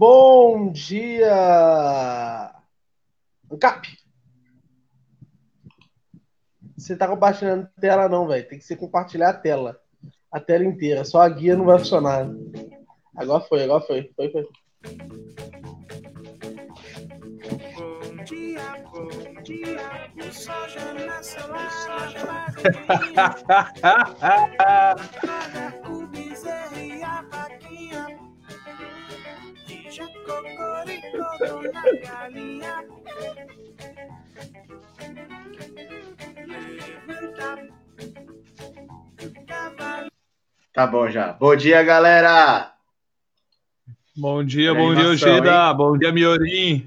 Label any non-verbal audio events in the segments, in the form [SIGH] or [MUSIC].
Bom dia! Cap! Você tá compartilhando tela, não, velho. Tem que ser compartilhar a tela. A tela inteira. Só a guia não vai funcionar. Agora foi, agora foi. Foi, foi. Bom dia, bom dia. O sol já nasceu [LAUGHS] galinha. Tá bom já. Bom dia, galera! Bom dia, bom dia, Ojeda. Bom dia, Miorim.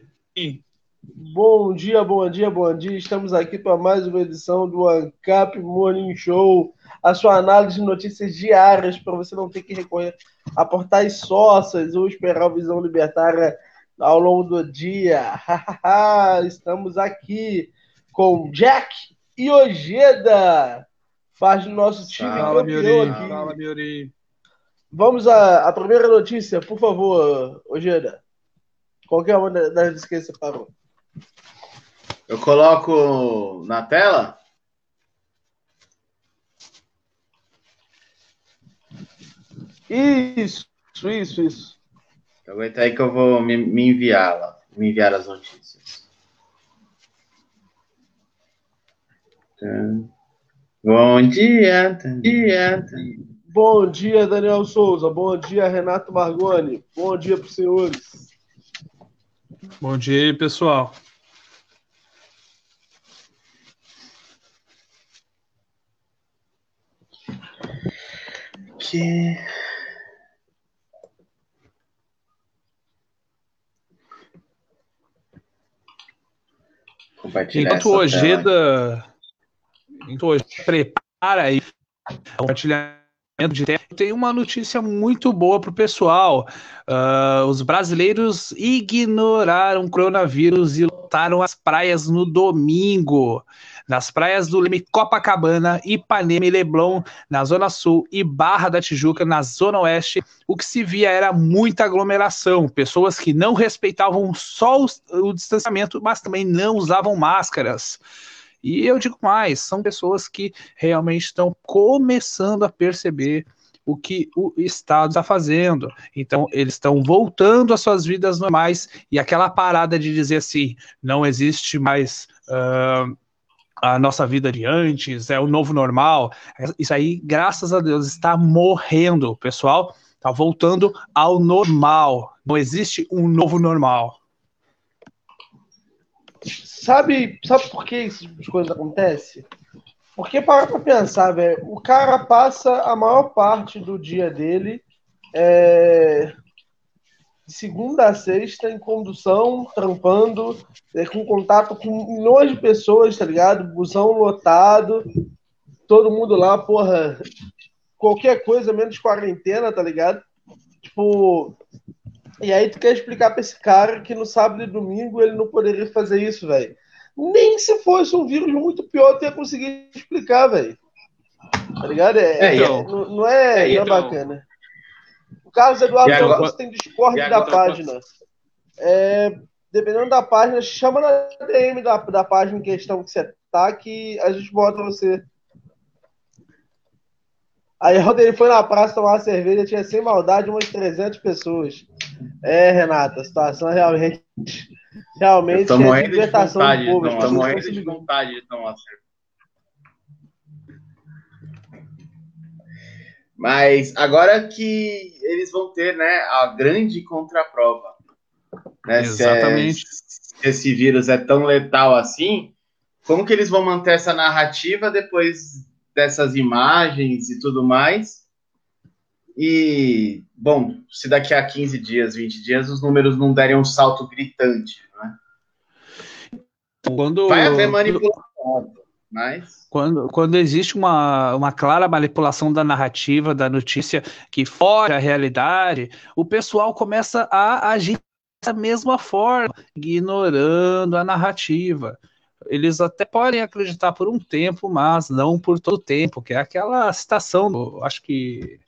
Bom dia, bom dia, bom dia. Estamos aqui para mais uma edição do Ancap Morning Show. A sua análise de notícias diárias para você não ter que recorrer a portais sócias ou esperar a visão libertária ao longo do dia. [LAUGHS] Estamos aqui com Jack e Ojeda. Faz do nosso time Fala, campeão aqui. Fala, Miori. Vamos à, à, primeira notícia, por favor, Ojeda. Qualquer uma das que você separou. Eu coloco na tela? Isso, isso, isso. Aguenta aí que eu vou me, me enviar lá, me enviar as notícias. Bom dia, bom dia. Bom dia, Daniel Souza. Bom dia, Renato Margoni. Bom dia para os senhores. Bom dia, pessoal. Que Enquanto o Ojeda, enquanto prepara aí compartilhamento de terra, tem uma notícia muito boa para o pessoal. Uh, os brasileiros ignoraram o coronavírus e lotaram as praias no domingo nas praias do Leme, Copacabana, Ipanema e Leblon, na Zona Sul, e Barra da Tijuca, na Zona Oeste, o que se via era muita aglomeração, pessoas que não respeitavam só o, o distanciamento, mas também não usavam máscaras. E eu digo mais, são pessoas que realmente estão começando a perceber o que o Estado está fazendo. Então, eles estão voltando às suas vidas normais e aquela parada de dizer assim: não existe mais uh, a nossa vida de antes, é o novo normal. Isso aí, graças a Deus, está morrendo, pessoal. Está voltando ao normal. Não existe um novo normal. Sabe, sabe por que essas coisas acontecem? Porque para pra pensar, velho, o cara passa a maior parte do dia dele é, de segunda a sexta em condução, trampando, é, com contato com milhões de pessoas, tá ligado? Busão lotado, todo mundo lá, porra, qualquer coisa menos quarentena, tá ligado? Tipo, e aí tu quer explicar pra esse cara que no sábado e domingo ele não poderia fazer isso, velho. Nem se fosse um vírus muito pior, tu ia conseguir explicar, velho. Tá ligado? É, é, então, não, não, é, é, não é então, bacana. Carlos Eduardo você tem Discord da página. É, dependendo da página, chama na DM da, da página em questão que você tá, que a gente bota você. Aí ontem ele foi na praça tomar uma cerveja, tinha sem maldade umas 300 pessoas. É, Renata, a situação é realmente. Realmente é libertação do povo. Estou morrendo de vontade de tomar cerveja. Mas agora que eles vão ter né, a grande contraprova. Né, Exatamente. Se, é, se, esse vírus é tão letal assim, como que eles vão manter essa narrativa depois dessas imagens e tudo mais? E, bom, se daqui a 15 dias, 20 dias, os números não derem um salto gritante, né? Quando, Vai haver manipulação. Mas... Quando, quando existe uma, uma clara manipulação da narrativa, da notícia que foge à realidade, o pessoal começa a agir da mesma forma, ignorando a narrativa. Eles até podem acreditar por um tempo, mas não por todo o tempo, que é aquela citação do, acho que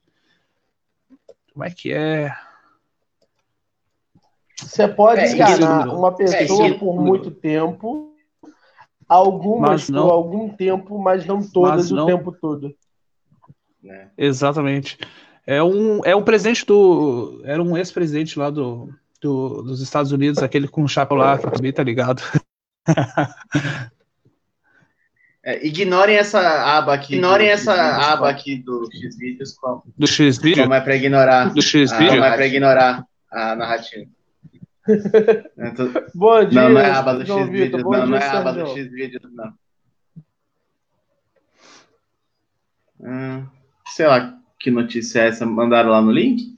como é que é? Você pode é, enganar uma pessoa é, por muito tempo, algumas não, por algum tempo, mas não todas mas não, o tempo todo. É. Exatamente. É um, é um presidente do. Era um ex-presidente lá do, do, dos Estados Unidos, aquele com o chapéu lá, que também tá ligado. [LAUGHS] É, ignorem essa aba aqui. Ignorem essa aba aqui do X-Vídeos. Do X-Vídeo? Como é para ignorar. Do X-Vídeo? Como é para ignorar a narrativa. [LAUGHS] Bom dia. Não, não é a aba do X-Vídeos, não. Não é a aba do X-Vídeos, não. Hum, sei lá que notícia é essa. Mandaram lá no link?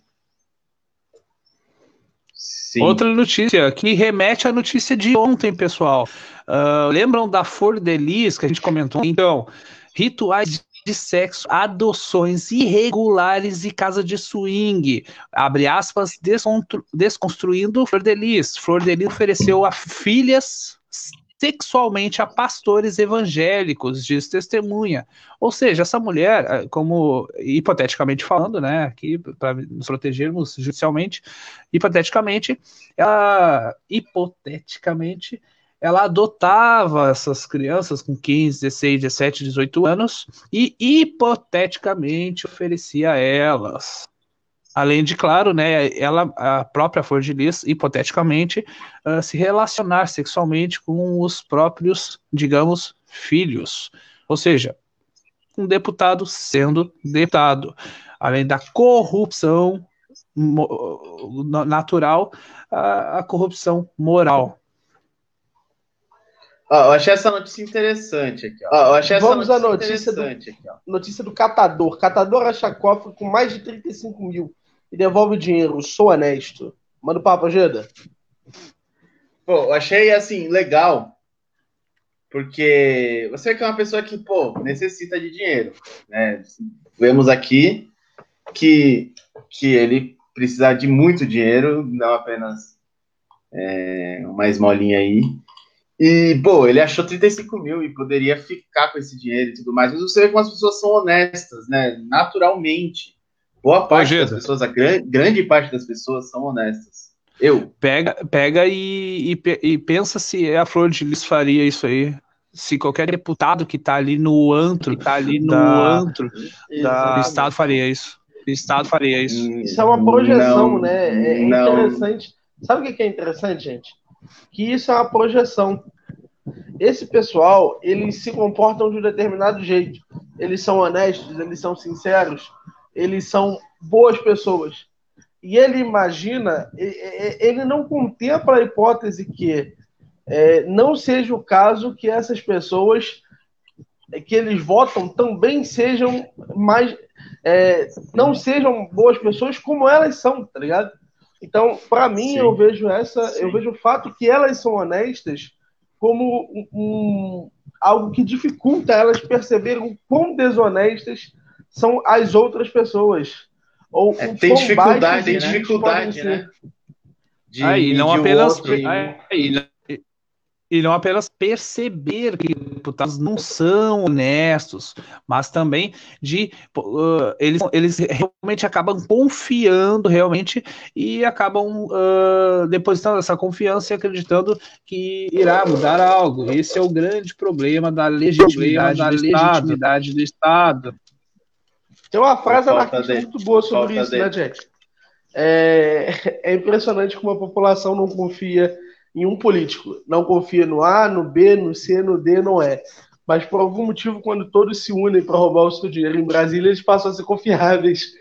Sim. Outra notícia que remete à notícia de ontem, pessoal. Uh, lembram da Flor de Lis que a gente comentou? Então, rituais de sexo, adoções irregulares e casa de swing. Abre aspas, desconstruindo Flor de Lis. Flor de Lis ofereceu a filhas sexualmente a pastores evangélicos, diz testemunha. Ou seja, essa mulher, eh, como hipoteticamente falando, né, aqui para nos protegermos judicialmente, hipoteticamente, ela hipoteticamente ela adotava essas crianças com 15, 16, 17, 18 anos e hipoteticamente oferecia a elas Além de, claro, né, ela, a própria Flor de Lis, hipoteticamente, uh, se relacionar sexualmente com os próprios, digamos, filhos. Ou seja, um deputado sendo deputado. Além da corrupção natural, a, a corrupção moral. Ó, eu achei essa notícia interessante aqui. Ó. eu Vamos à notícia, do, aqui, notícia do catador. Catador acha cofre com mais de 35 mil e devolve o dinheiro. Sou honesto. Manda o papo, Agenda. Pô, eu achei assim, legal. Porque você que é uma pessoa que, pô, necessita de dinheiro. Né? Vemos aqui que, que ele precisa de muito dinheiro, não apenas é, uma esmolinha aí. E, pô, ele achou 35 mil e poderia ficar com esse dinheiro e tudo mais. Mas você vê como as pessoas são honestas, né? Naturalmente. Boa parte das pessoas, a grande, grande parte das pessoas são honestas. Eu. Pega, pega e, e, e, pensa se a Flor de Lis faria isso aí. Se qualquer deputado que tá ali no antro, que tá ali no da, antro da, do Estado faria isso. O Estado faria isso. Isso é uma projeção, não, né? É, é interessante. Sabe o que é interessante, gente? Que isso é uma projeção. Esse pessoal, eles se comportam de um determinado jeito. Eles são honestos, eles são sinceros, eles são boas pessoas. E ele imagina, ele não contempla a hipótese que é, não seja o caso que essas pessoas que eles votam também sejam mais. É, não sejam boas pessoas como elas são, tá ligado? Então, para mim, Sim. eu vejo essa, Sim. eu vejo o fato que elas são honestas como um, um, algo que dificulta elas perceberem o quão desonestas são as outras pessoas. Ou é, tem dificuldade, tem dificuldade, né? De, aí, não apenas. Outro, aí, e não apenas perceber que deputados não são honestos, mas também de uh, eles, eles realmente acabam confiando realmente e acabam uh, depositando essa confiança e acreditando que irá mudar algo. Esse é o grande problema da legitimidade, da legitimidade do Estado. Tem uma frase anarquista muito boa sobre Falta isso, né, Jack? É, é impressionante como a população não confia em um político. Não confia no A, no B, no C, no D, não é. Mas por algum motivo, quando todos se unem para roubar o seu dinheiro em Brasília, eles passam a ser confiáveis.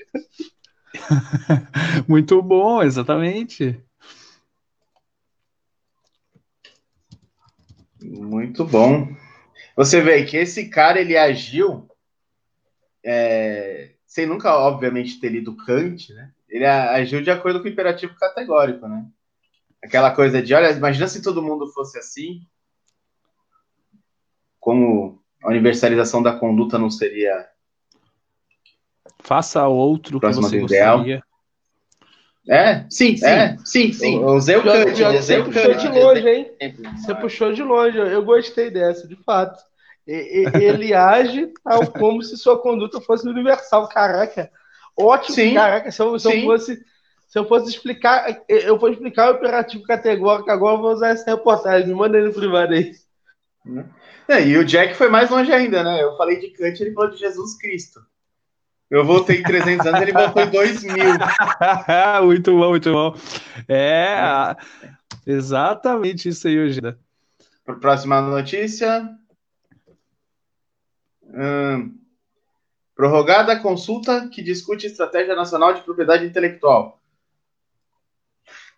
[LAUGHS] Muito bom, exatamente. Muito bom. Você vê que esse cara ele agiu é, sem nunca, obviamente, ter lido Kant, né? Ele agiu de acordo com o imperativo categórico, né? Aquela coisa de, olha, imagina se todo mundo fosse assim, como a universalização da conduta não seria faça outro que você gostaria. É, sim, sim, é, sim, sim. Usei o Kant, usei o Kant. de longe, hein? Você puxou de longe, eu gostei dessa, de fato. Ele age tal como se sua conduta fosse universal. Caraca, ótimo. Sim, caraca, se eu, se eu fosse Se eu fosse explicar, eu vou explicar o imperativo categórico agora, eu vou usar essa reportagem. Me manda ele no privado aí. É, e o Jack foi mais longe ainda, né? Eu falei de Kant, ele falou de Jesus Cristo. Eu voltei em 300 anos, ele voltou em 2000. [LAUGHS] muito bom, muito bom. É, exatamente isso aí, Eugênia. Próxima notícia. Hum, prorrogada consulta que discute estratégia nacional de propriedade intelectual.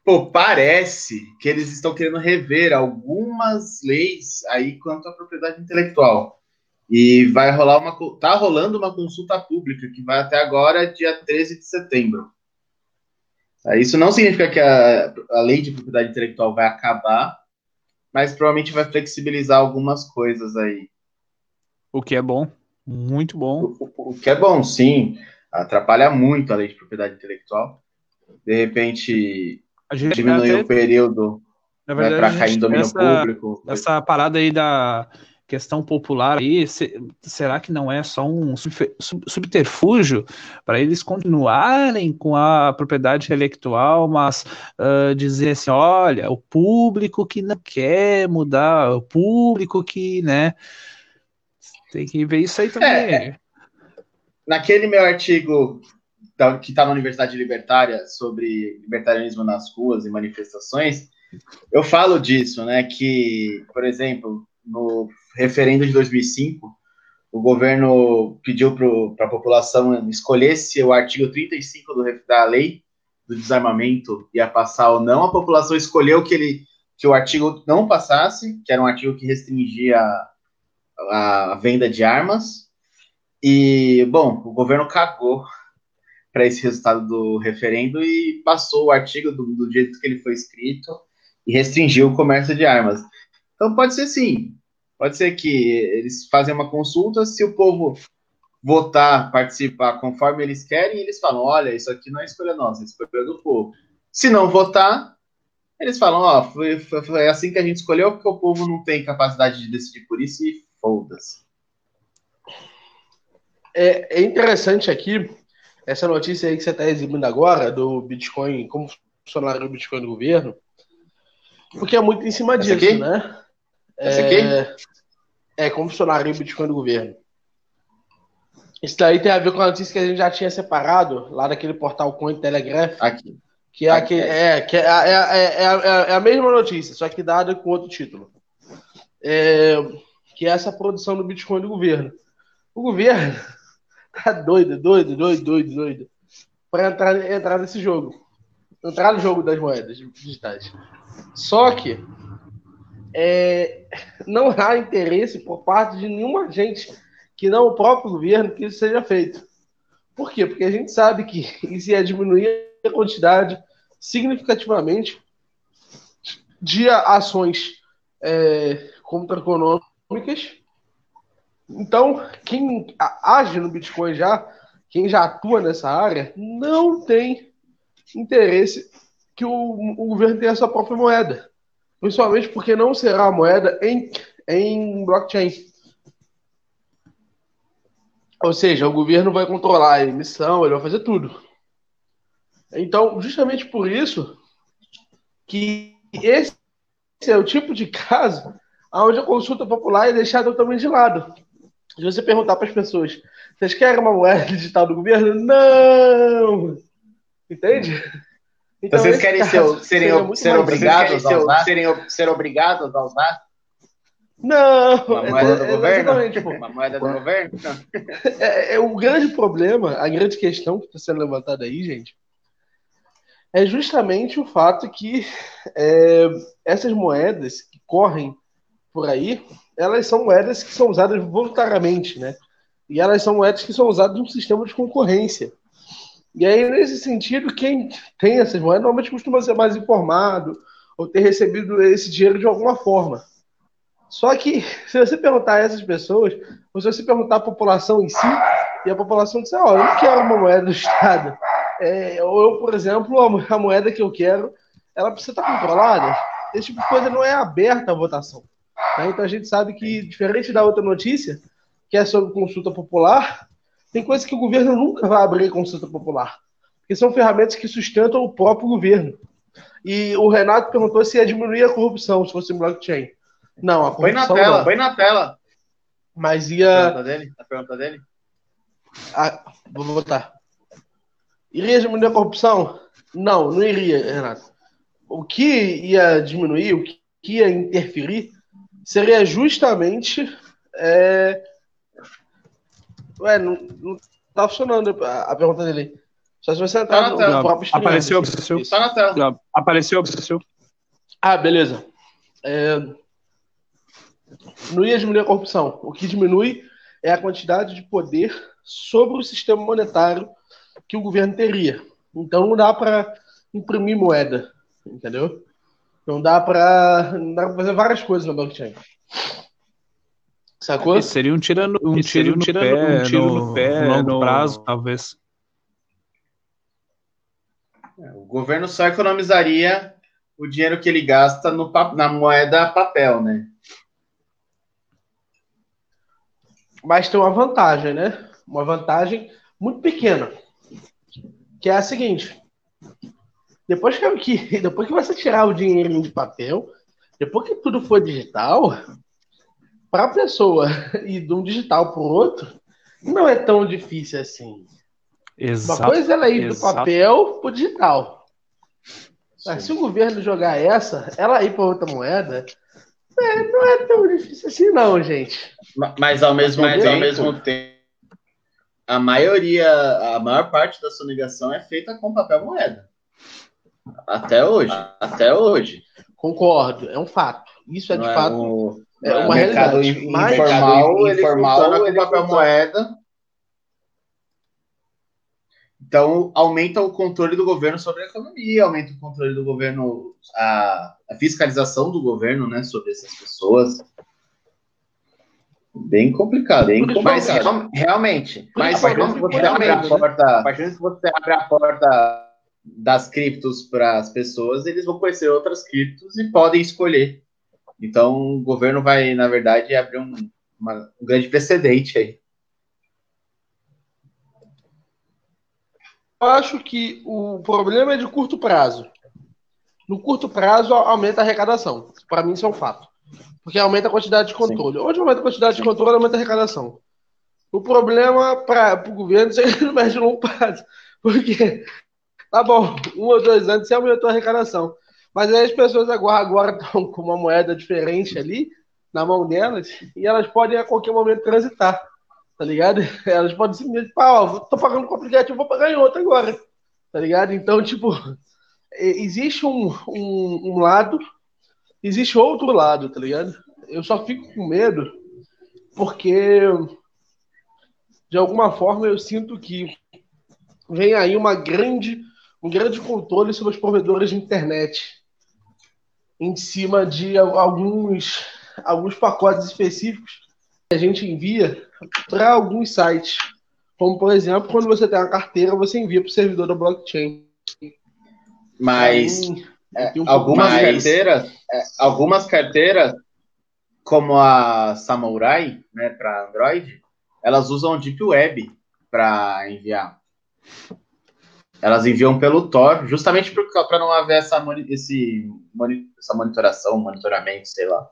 Pô, parece que eles estão querendo rever algumas leis aí quanto à propriedade intelectual. E vai rolar uma. Tá rolando uma consulta pública que vai até agora, dia 13 de setembro. Isso não significa que a, a lei de propriedade intelectual vai acabar, mas provavelmente vai flexibilizar algumas coisas aí. O que é bom, muito bom. O, o que é bom, sim. Atrapalha muito a lei de propriedade intelectual. De repente, diminuir até... o período né, para cair em domínio essa, público. Essa parada aí da questão popular aí, se, será que não é só um subterfúgio para eles continuarem com a propriedade intelectual, mas uh, dizer assim, olha, o público que não quer mudar, o público que, né, tem que ver isso aí também. É, naquele meu artigo que está na Universidade Libertária sobre libertarianismo nas ruas e manifestações, eu falo disso, né, que, por exemplo, no referendo de 2005, o governo pediu para a população escolher se o artigo 35 do, da lei do desarmamento ia passar ou não. A população escolheu que, ele, que o artigo não passasse, que era um artigo que restringia a, a venda de armas. E, bom, o governo cagou para esse resultado do referendo e passou o artigo do, do jeito que ele foi escrito e restringiu o comércio de armas. Então pode ser sim, Pode ser que eles fazem uma consulta, se o povo votar, participar conforme eles querem, eles falam: olha, isso aqui não é escolha nossa, é escolha do povo. Se não votar, eles falam: ó, foi, foi, foi, assim que a gente escolheu, porque o povo não tem capacidade de decidir por isso e foda-se. É, é interessante aqui essa notícia aí que você está exibindo agora do Bitcoin, como funcionário do Bitcoin do governo, porque é muito em cima essa disso, aqui? né? Esse aqui? É, é como funcionaria o Bitcoin do governo. Isso daí tem a ver com a notícia que a gente já tinha separado lá daquele portal Coin Telegraph. Aqui. Que é, aqui, é, que é, é, é, é, a mesma notícia, só que dada com outro título. que é essa produção do Bitcoin do governo. O governo tá doido, doido, doido, doido, doido. Para entrar, entrar nesse jogo. Entrar no jogo das moedas digitais. Só que é, não há interesse por parte de nenhuma gente que não o próprio governo que isso seja feito. Por quê? Porque a gente sabe que [LAUGHS] isso ia diminuir a quantidade significativamente de ações é, contra-econômicas. Então, quem age no Bitcoin já, quem já atua nessa área, não tem interesse que o, o governo tenha a sua própria moeda. Principalmente porque não será a moeda em, em blockchain. Ou seja, o governo vai controlar a emissão, ele vai fazer tudo. Então, justamente por isso que esse é o tipo de caso onde a consulta popular é deixada totalmente de lado. Se você perguntar para as pessoas, vocês querem uma moeda digital do governo? Não! Entende? Então, vocês querem ser, serem, ser obrigados a usar? Serem, ser obrigados a usar? Não, uma moeda do é, governo? Tipo, uma moeda do governo? É, é, o grande problema, a grande questão que está sendo levantada aí, gente, é justamente o fato que é, essas moedas que correm por aí, elas são moedas que são usadas voluntariamente, né? E elas são moedas que são usadas num sistema de concorrência. E aí, nesse sentido, quem tem essas moedas normalmente costuma ser mais informado ou ter recebido esse dinheiro de alguma forma. Só que, [LAUGHS] se você perguntar a essas pessoas, ou se você perguntar à população em si, e a população disser, ó, oh, eu não quero uma moeda do [LAUGHS] Estado. É, ou eu, por exemplo, a moeda que eu quero, ela precisa estar controlada. Esse tipo de coisa não é aberta à votação. Né? Então a gente sabe que, diferente da outra notícia, que é sobre consulta popular, tem coisas que o governo nunca vai abrir consulta popular. que são ferramentas que sustentam o próprio governo. E o Renato perguntou se ia diminuir a corrupção se fosse blockchain. Não, a Põe na corrupção tela, não. põe na tela. Mas A ia. pergunta dele? A pergunta dele? Ah, vou botar. Iria diminuir a corrupção? Não, não iria, Renato. O que ia diminuir, o que ia interferir, seria justamente. É... Ué, não, não tá funcionando a, pergunta dele. Só se você entrar Tá na no, tela. no próprio stream. Apareceu, apareceu. Tá na tela. Apareceu, apareceu. Ah, beleza. É, Não ia diminuir a corrupção. O que diminui é a quantidade de poder sobre o sistema monetário que o governo teria. Então não dá para imprimir moeda, entendeu? Não dá para fazer várias coisas na blockchain. Sacou? Esse seria um tiro no, um tiro um no tiro pé, no- um tiro no, no pé, no longo no- prazo, talvez. O governo só economizaria o dinheiro que ele gasta no, na moeda papel, né? Mas tem uma vantagem, né? Uma vantagem muito pequena. Que é a seguinte: depois que, que- [LAUGHS] depois que você tirar o dinheirinho de papel, depois que tudo for digital, para a pessoa [LAUGHS] ir de um digital para o outro, não é tão difícil assim. Uma Exato. coisa é ela ir do papel para o digital. Mas se o governo jogar essa, ela ir para outra moeda, é, não é tão difícil assim, não, gente. Ma- Mas ao mesmo, Mas tempo, ao ao mesmo tempo, a maioria, a maior parte da sonegação é feita com papel moeda. Até hoje. Até hoje. Concordo, é um fato. Isso é de Não fato. o- É o uma realidade. in- Mas- informal, ele informal, ele papel funciona. moeda. Então, aumenta o controle do governo sobre a economia, aumenta o controle do governo, a, a fiscalização do governo, né, sobre essas pessoas. Bem complicado, bem isso, Mas real- realmente, mas a partir do momento que você abre a realmente, porta, das criptos para as pessoas, eles vão conhecer outras criptos e podem escolher. Então, o governo vai, na verdade, abrir um, uma- um grande precedente aí. Eu acho que o problema é de curto prazo. No curto prazo, aumenta a arrecadação. Para mim, isso é um fato. Porque aumenta a quantidade de controle. Onde aumenta a quantidade de controle, aumenta a arrecadação. O problema para o governo [LAUGHS] é que no médio e longo prazo. Porque, tá bom, um ou dois anos você aumentou a arrecadação. Mas aí as pessoas agora agora estão com uma moeda diferente ali na mão delas e elas podem a qualquer momento transitar. Tá ligado? [LAUGHS] Elas podem simplesmente, pá, ó, tô pagando com o aplicativo, vou pagar em outro agora. Tá ligado? Então, tipo, é, existe um, um, um lado, existe outro lado, tá ligado? Eu só fico com medo porque, de alguma forma, eu sinto que vem aí uma grande, um grande controle sobre os provedores de internet em cima de alguns, alguns pacotes específicos que a gente envia para alguns sites. Como, por exemplo, quando você tem uma carteira, você envia para o servidor da blockchain. Mas é, um algumas mais- carteiras, é, algumas carteiras, como a Samurai, né, para Android, elas usam Deep Web para enviar. Elas enviam pelo Tor, justamente para não haver essa, moni- esse, moni- essa monitoração, monitoramento, sei lá.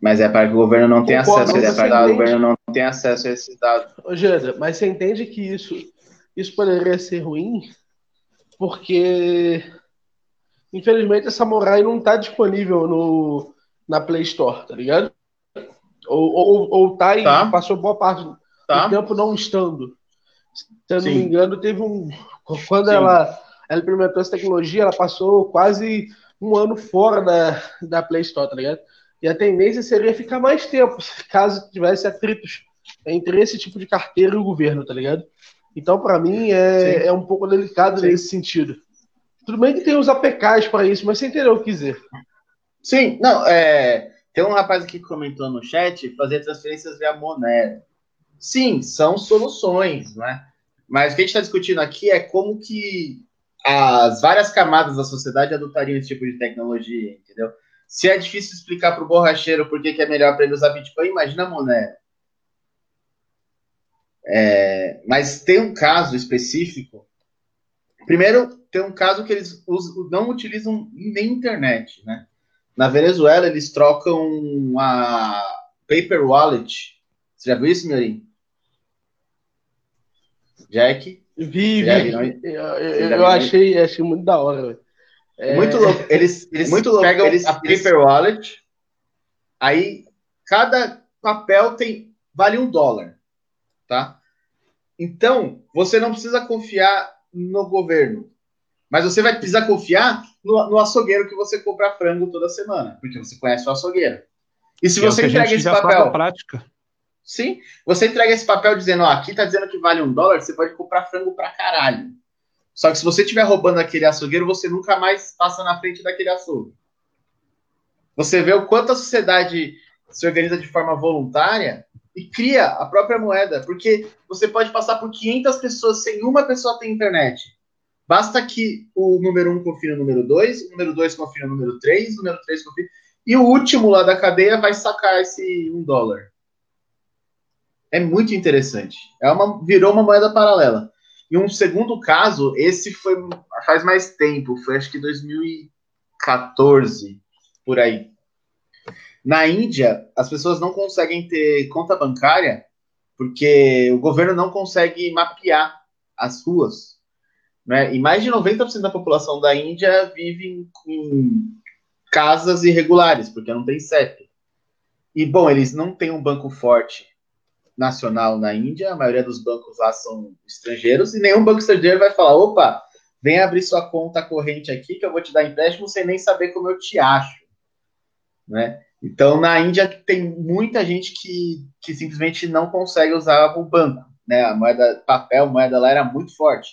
Mas é para que o governo não tenha acesso a mas esses você dados. O governo não tem acesso a esses dados. Ô, Jada, mas você entende que isso, isso poderia ser ruim? Porque, infelizmente, a Samurai não está disponível no, na Play Store, tá ligado? Ou, ou, ou tá e Tá. passou boa parte do Tá? tempo não estando. Se eu não Sim. me engano, teve um. Quando Sim. ela, ela implementou essa tecnologia, ela passou quase um ano fora da, da Play Store, tá ligado? E a tendência seria ficar mais tempo, [LAUGHS] caso tivesse atritos entre esse tipo de carteira e o governo, tá ligado? Então, para mim, é, é um pouco delicado Sim. nesse sentido. Tudo bem que tem os APKs para isso, mas você entendeu o que dizer. Sim, não, é. Tem um rapaz aqui que comentou no chat fazer transferências via Monero. Sim, são soluções, né? Mas o que a gente está discutindo aqui é como que as várias camadas da sociedade adotariam esse tipo de tecnologia, entendeu? Se é difícil explicar para o borracheiro por que, é melhor para ele usar Bitcoin, imagina a Monero. É, mas tem um caso específico. Primeiro, tem um caso que eles usam, não utilizam nem internet, né? Na Venezuela, eles trocam a paper wallet. Você já viu isso, Miorim? Jack? Vi, vi. Não... Eu, eu, eu achei, achei muito da hora. É... Muito louco. Eles, eles muito louco. pegam eles, a paper eles... wallet, aí cada papel tem vale um dólar, tá? Então, você não precisa confiar no governo, mas você vai precisar confiar no, no açougueiro que você compra frango toda semana, porque você conhece o açougueiro. E se que você é entrega esse papel... Prática. Sim, você entrega esse papel dizendo, ó, aqui tá dizendo que vale um dólar, você pode comprar frango pra caralho. Só que se você estiver roubando aquele açougueiro, você nunca mais passa na frente daquele açougue. Você vê o quanto a sociedade se organiza de forma voluntária e cria a própria moeda, porque você pode passar por 500 pessoas sem uma pessoa ter internet. Basta que o número 1 confie no número 2, o número 2 confie no número 3, o número 3 confie... E o último lá da cadeia vai sacar esse 1 dólar é muito interessante. É uma, virou uma moeda paralela. E um segundo caso, esse foi faz mais tempo, foi acho que 2014, por aí. Na Índia, as pessoas não conseguem ter conta bancária porque o governo não consegue mapear as ruas. Né? E mais de 90% da população da Índia vive em, em casas irregulares, porque não tem CEP. E, bom, eles não têm um banco forte nacional na Índia, a maioria dos bancos lá são estrangeiros, e nenhum banco estrangeiro vai falar: opa, vem abrir sua conta corrente aqui que eu vou te dar empréstimo sem nem saber como eu te acho. Né? Então, na Índia tem muita gente que, que simplesmente não consegue usar o banco. Né? A moeda papel, a moeda lá era muito forte.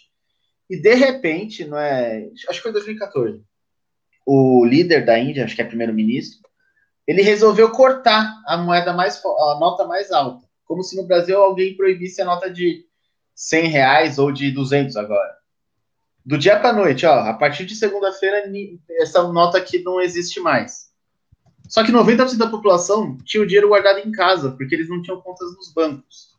E de repente, não é, acho que foi 2014, o líder da Índia, acho que é primeiro-ministro, ele resolveu cortar a moeda mais a nota mais alta como se no Brasil alguém proibisse a nota de 100 reais ou de 200 agora. Do dia para noite, ó, a partir de segunda-feira, essa nota aqui não existe mais. Só que 90% da população tinha o dinheiro guardado em casa, porque eles não tinham contas nos bancos.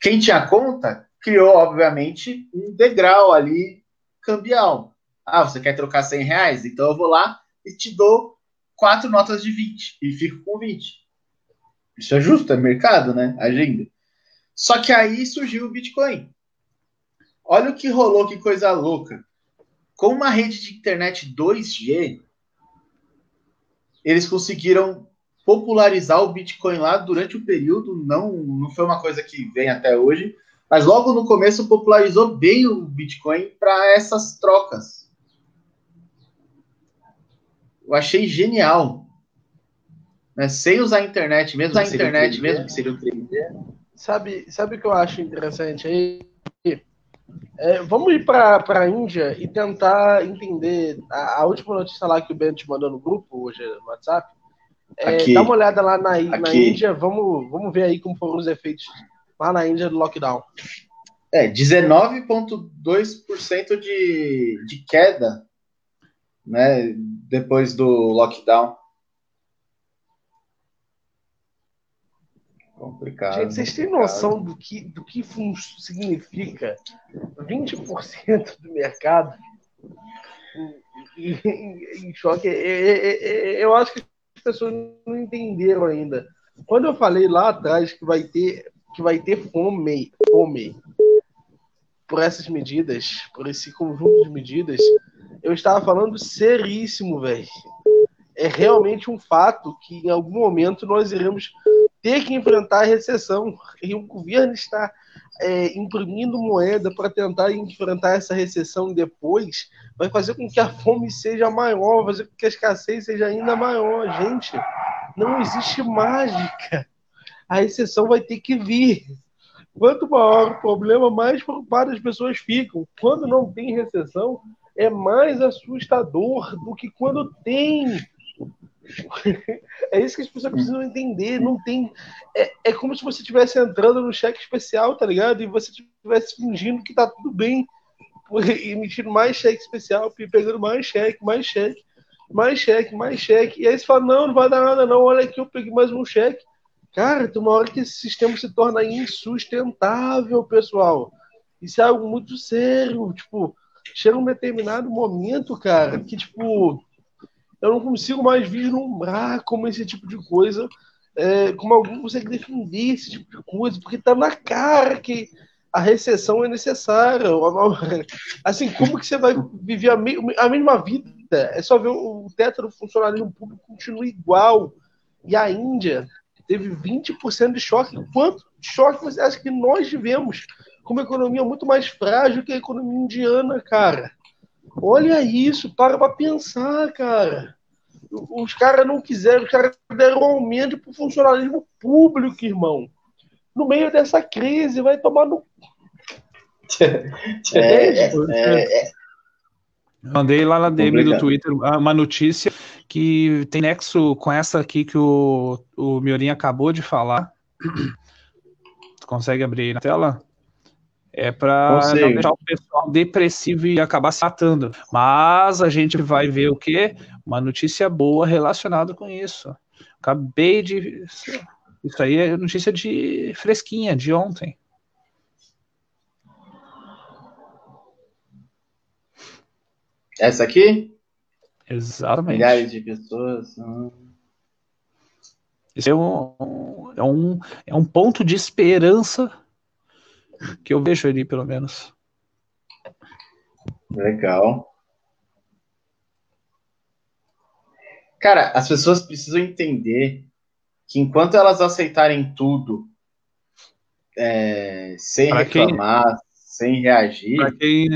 Quem tinha conta criou, obviamente, um degrau ali cambial. Ah, você quer trocar 100 reais? Então eu vou lá e te dou quatro notas de 20 e fico com 20. Isso é justo, é mercado, né? Agenda. Só que aí surgiu o Bitcoin. Olha o que rolou, que coisa louca. Com uma rede de internet 2G, eles conseguiram popularizar o Bitcoin lá durante o período. Não, não foi uma coisa que vem até hoje, mas logo no começo popularizou bem o Bitcoin para essas trocas. Eu achei genial né, sem usar a internet mesmo, usar a internet 3D, mesmo, que seria o 3D. Sabe, sabe o que eu acho interessante aí? É, vamos ir para a Índia e tentar entender a, a, última notícia lá que o Ben te mandou no grupo hoje no WhatsApp. É, aqui, dá uma olhada lá na, na Índia, vamos, vamos ver aí como foram os efeitos lá na Índia do lockdown. É, 19,2% de, de queda né, depois do lockdown. Complicado. Gente, vocês têm noção do que, do que significa 20% do mercado em, choque? Eu acho que as pessoas não entenderam ainda. Quando eu falei lá atrás que vai ter, que vai ter fome, fome por essas medidas, por esse conjunto de medidas, eu estava falando seríssimo, velho. É realmente um fato que em algum momento nós iremos ter que enfrentar a recessão. E o governo está é, imprimindo moeda para tentar enfrentar essa recessão depois, vai fazer com que a fome seja maior, vai fazer com que a escassez seja ainda maior. Gente, não existe mágica. A recessão vai ter que vir. Quanto maior o problema, mais preocupadas as pessoas ficam. Quando não tem recessão, é mais assustador do que quando tem. [LAUGHS] É isso que as pessoas precisam entender. Não tem. É, é como se você estivesse entrando no cheque especial, tá ligado? E você estivesse fingindo que tá tudo bem, emitindo mais cheque especial, pegando mais cheque, mais cheque, mais cheque, mais cheque. E aí você fala: não, não vai dar nada, não. Olha aqui, eu peguei mais um cheque. Cara, tem uma hora que esse sistema se torna insustentável, pessoal. Isso é algo muito sério. Tipo, chega um determinado momento, cara, que, tipo, eu não consigo mais vislumbrar como esse tipo de coisa, é, como alguém consegue defender esse tipo de coisa, porque tá na cara que a recessão é necessária. [LAUGHS] Assim, como que você vai viver a, me a mesma vida? É só ver o teto do funcionalismo público continua igual. E a Índia teve 20% de choque. Quanto choque você acha que nós tivemos com uma economia muito mais frágil que a economia indiana, cara? Olha isso, para pra pensar, cara. Os caras não quiseram, os caras deram aumento pro funcionalismo público, irmão. No meio dessa crise, vai tomar no. [LAUGHS] É, é, é, é. Mandei lá na DM do Twitter uma notícia que tem nexo com essa aqui que o, o Miorinho acabou de falar. Tu [CLEARS THROAT] consegue abrir aí na tela? É para não deixar o pessoal depressivo e acabar se matando. Mas a gente vai ver o quê? Uma notícia boa relacionada com isso. Acabei de. Isso aí é notícia de fresquinha, de ontem. Essa aqui? Exatamente. Milhares de pessoas. Hum. Isso é um, é, um, é um ponto de esperança que eu vejo ali, pelo menos. Legal. Cara, as pessoas precisam entender que enquanto elas aceitarem tudo é, sem pra reclamar, quem, sem reagir. Para quem,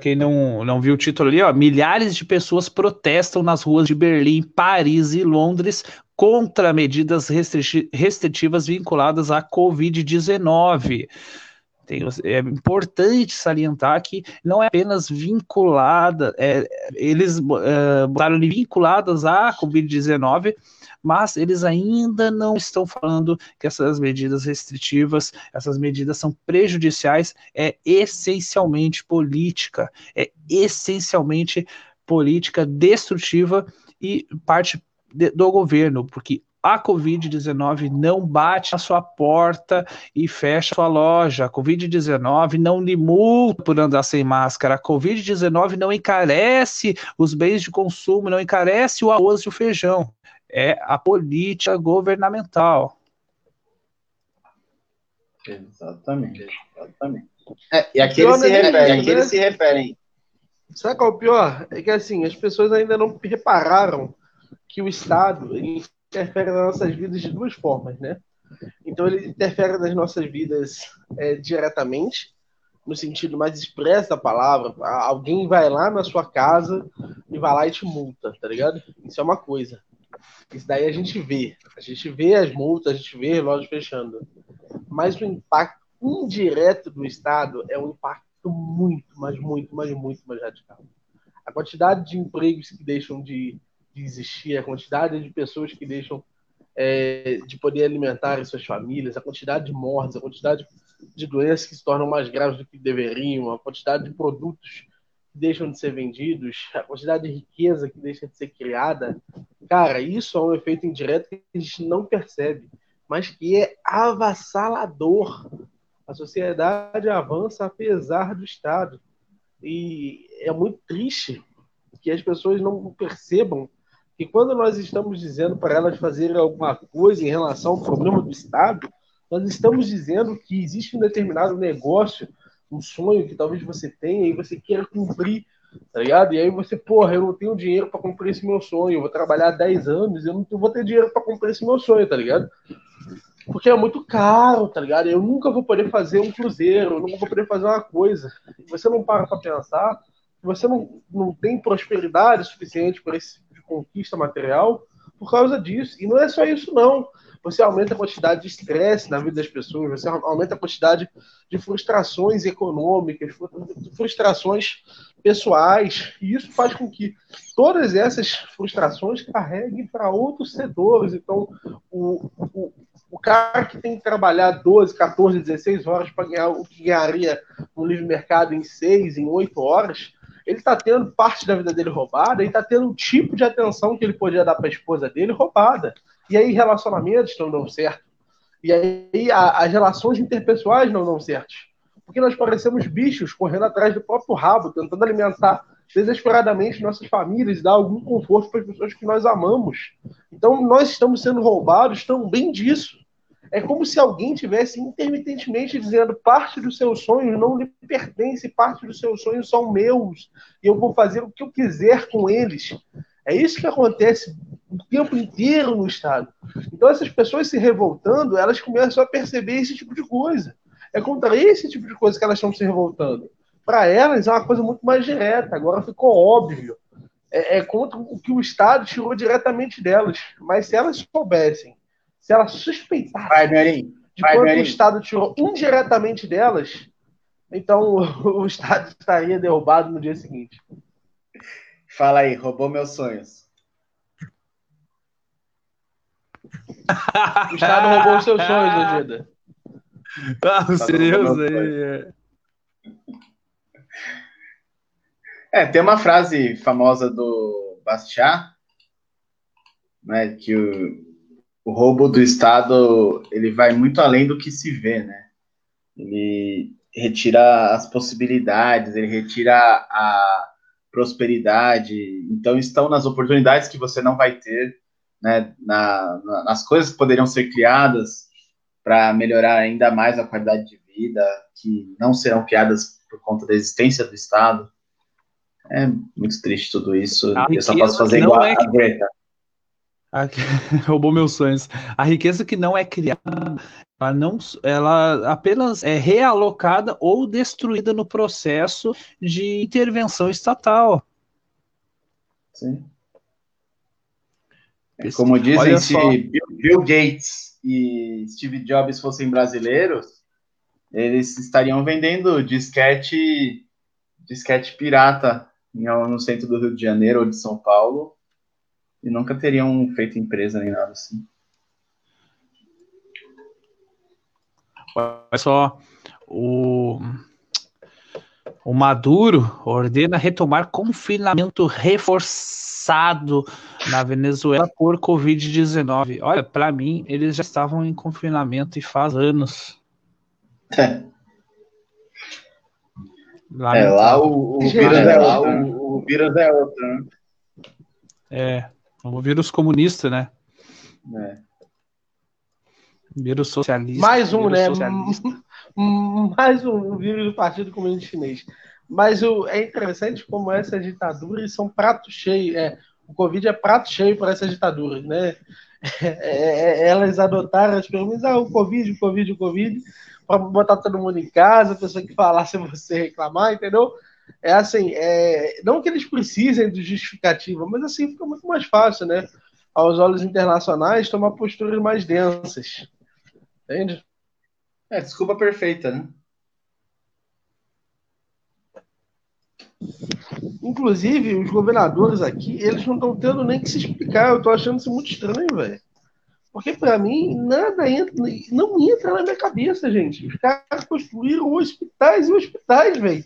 quem não, não viu o título ali, ó, milhares de pessoas protestam nas ruas de Berlim, Paris e Londres contra medidas restritivas vinculadas à Covid-19. É importante salientar que não é apenas vinculada, é, eles é, botaram vinculadas à Covid-19, mas eles ainda não estão falando que essas medidas restritivas, essas medidas são prejudiciais, é essencialmente política, é essencialmente política destrutiva e parte do governo, porque a Covid-19 não bate na sua porta e fecha sua loja. A Covid-19 não lhe multa por andar sem máscara. A Covid-19 não encarece os bens de consumo, não encarece o arroz e o feijão é a política governamental. Exatamente, exatamente. É, e aqui eles, se referem, aqui eles se referem. Sabe qual é o pior? É que assim, as pessoas ainda não repararam que o Estado interfere nas nossas vidas de duas formas, né? Então ele interfere nas nossas vidas é, diretamente, no sentido mais expresso da palavra. Alguém vai lá na sua casa e vai lá e te multa, tá ligado? Isso é uma coisa. Isso daí a gente vê. A gente vê as multas, a gente vê lojas fechando. Mas o impacto indireto do Estado é um impacto muito, mas muito, mas muito mais radical. A quantidade de empregos que deixam de, de existir, a quantidade de pessoas que deixam é, de poder alimentar suas famílias, a quantidade de mortes, a quantidade de doenças que se tornam mais graves do que deveriam, a quantidade de produtos que deixam de ser vendidos, a quantidade de riqueza que deixa de ser criada, cara, isso é um efeito indireto que a gente não percebe, mas que é avassalador. A sociedade avança apesar do Estado. E é muito triste que as pessoas não percebam que quando nós estamos dizendo para elas fazerem alguma coisa em relação ao problema do Estado, nós estamos dizendo que existe um determinado negócio um sonho que talvez você tenha e você queira cumprir, tá ligado? E aí você, porra, eu não tenho dinheiro para cumprir esse meu sonho, eu vou trabalhar 10 anos, eu não vou ter dinheiro para cumprir esse meu sonho, tá ligado? Porque é muito caro, tá ligado? Eu nunca vou poder fazer um cruzeiro, eu nunca vou poder fazer uma coisa. Você não para para pensar, você não, não tem prosperidade suficiente para esse conquista material por causa disso. E não é só isso, não você aumenta a quantidade de estresse na vida das pessoas, você aumenta a quantidade de frustrações econômicas, frustrações pessoais, e isso faz com que todas essas frustrações carreguem para outros setores. Então, o, o, o cara que tem que trabalhar 12, 14, 16 horas para ganhar o que ganharia no livre mercado em 6, em 8 horas, ele está tendo parte da vida dele roubada, ele está tendo um tipo de atenção que ele podia dar para a esposa dele roubada. E aí relacionamentos estão dando certo. E aí a, as relações interpessoais não dão certas. Porque nós parecemos bichos correndo atrás do próprio rabo, tentando alimentar desesperadamente nossas famílias dar algum conforto para as pessoas que nós amamos. Então nós estamos sendo roubados também disso. É como se alguém tivesse intermitentemente dizendo parte dos seus sonhos não lhe pertence, parte dos seus sonhos são meus e eu vou fazer o que eu quiser com eles. É isso que acontece o tempo inteiro no Estado. Então essas pessoas se revoltando, elas começam a perceber esse tipo de coisa. É contra esse tipo de coisa que elas estão se revoltando. Para elas é uma coisa muito mais direta. Agora ficou óbvio. É, é contra o que o Estado tirou diretamente delas. Mas se elas soubessem se ela suspeitar Vai, de Vai, quanto o Estado tirou indiretamente delas, então [LAUGHS] o, o Estado estaria derrubado no dia seguinte. Fala aí, roubou meus sonhos. o Estado roubou os seus sonhos, Ogida. Ah, os seus aí. É, tem uma frase famosa do Bastiat, né, que o, o roubo do Estado ele vai muito além do que se vê, né? Ele retira as possibilidades, ele retira a prosperidade. Então estão nas oportunidades que você não vai ter, né? Na, na, nas coisas que poderiam ser criadas para melhorar ainda mais a qualidade de vida, que não serão criadas por conta da existência do Estado. É muito triste tudo isso. Eu só posso fazer igual é que... a Greta. A... [LAUGHS] Roubou meus sonhos. A riqueza que não é criada, ela, não, ela apenas é realocada ou destruída no processo de intervenção estatal. Sim. É como dizem, se Bill Gates e Steve Jobs fossem brasileiros, eles estariam vendendo disquete, disquete pirata no centro do Rio de Janeiro ou de São Paulo e nunca teriam feito empresa nem nada assim. Olha só, o, o Maduro ordena retomar confinamento reforçado na Venezuela por Covid-19. Olha, para mim, eles já estavam em confinamento e faz anos. É. É, lá o, o, vírus é, lá o, o vírus é outro, né? É. O vírus comunista, né? É. Vírus socialista. Mais um, né? Socialista. [LAUGHS] Mais um vírus do Partido Comunista Chinês. Mas o, é interessante como essas ditaduras são prato cheio. É, o Covid é prato cheio para essas ditaduras, né? É, é, é elas adotaram as perguntas, ah, o Covid, o Covid, o Covid, para botar todo mundo em casa, a pessoa que falasse você reclamar, entendeu? É assim, é, não que eles precisem de justificativa, mas assim fica muito mais fácil, né? Aos olhos internacionais, tomar posturas mais densas. Entende? É, desculpa perfeita, né? Inclusive, os governadores aqui, eles não estão tendo nem que se explicar. Eu tô achando isso muito estranho, velho. Porque para mim, nada entra, não entra na minha cabeça, gente. Os caras construíram hospitais e hospitais, velho.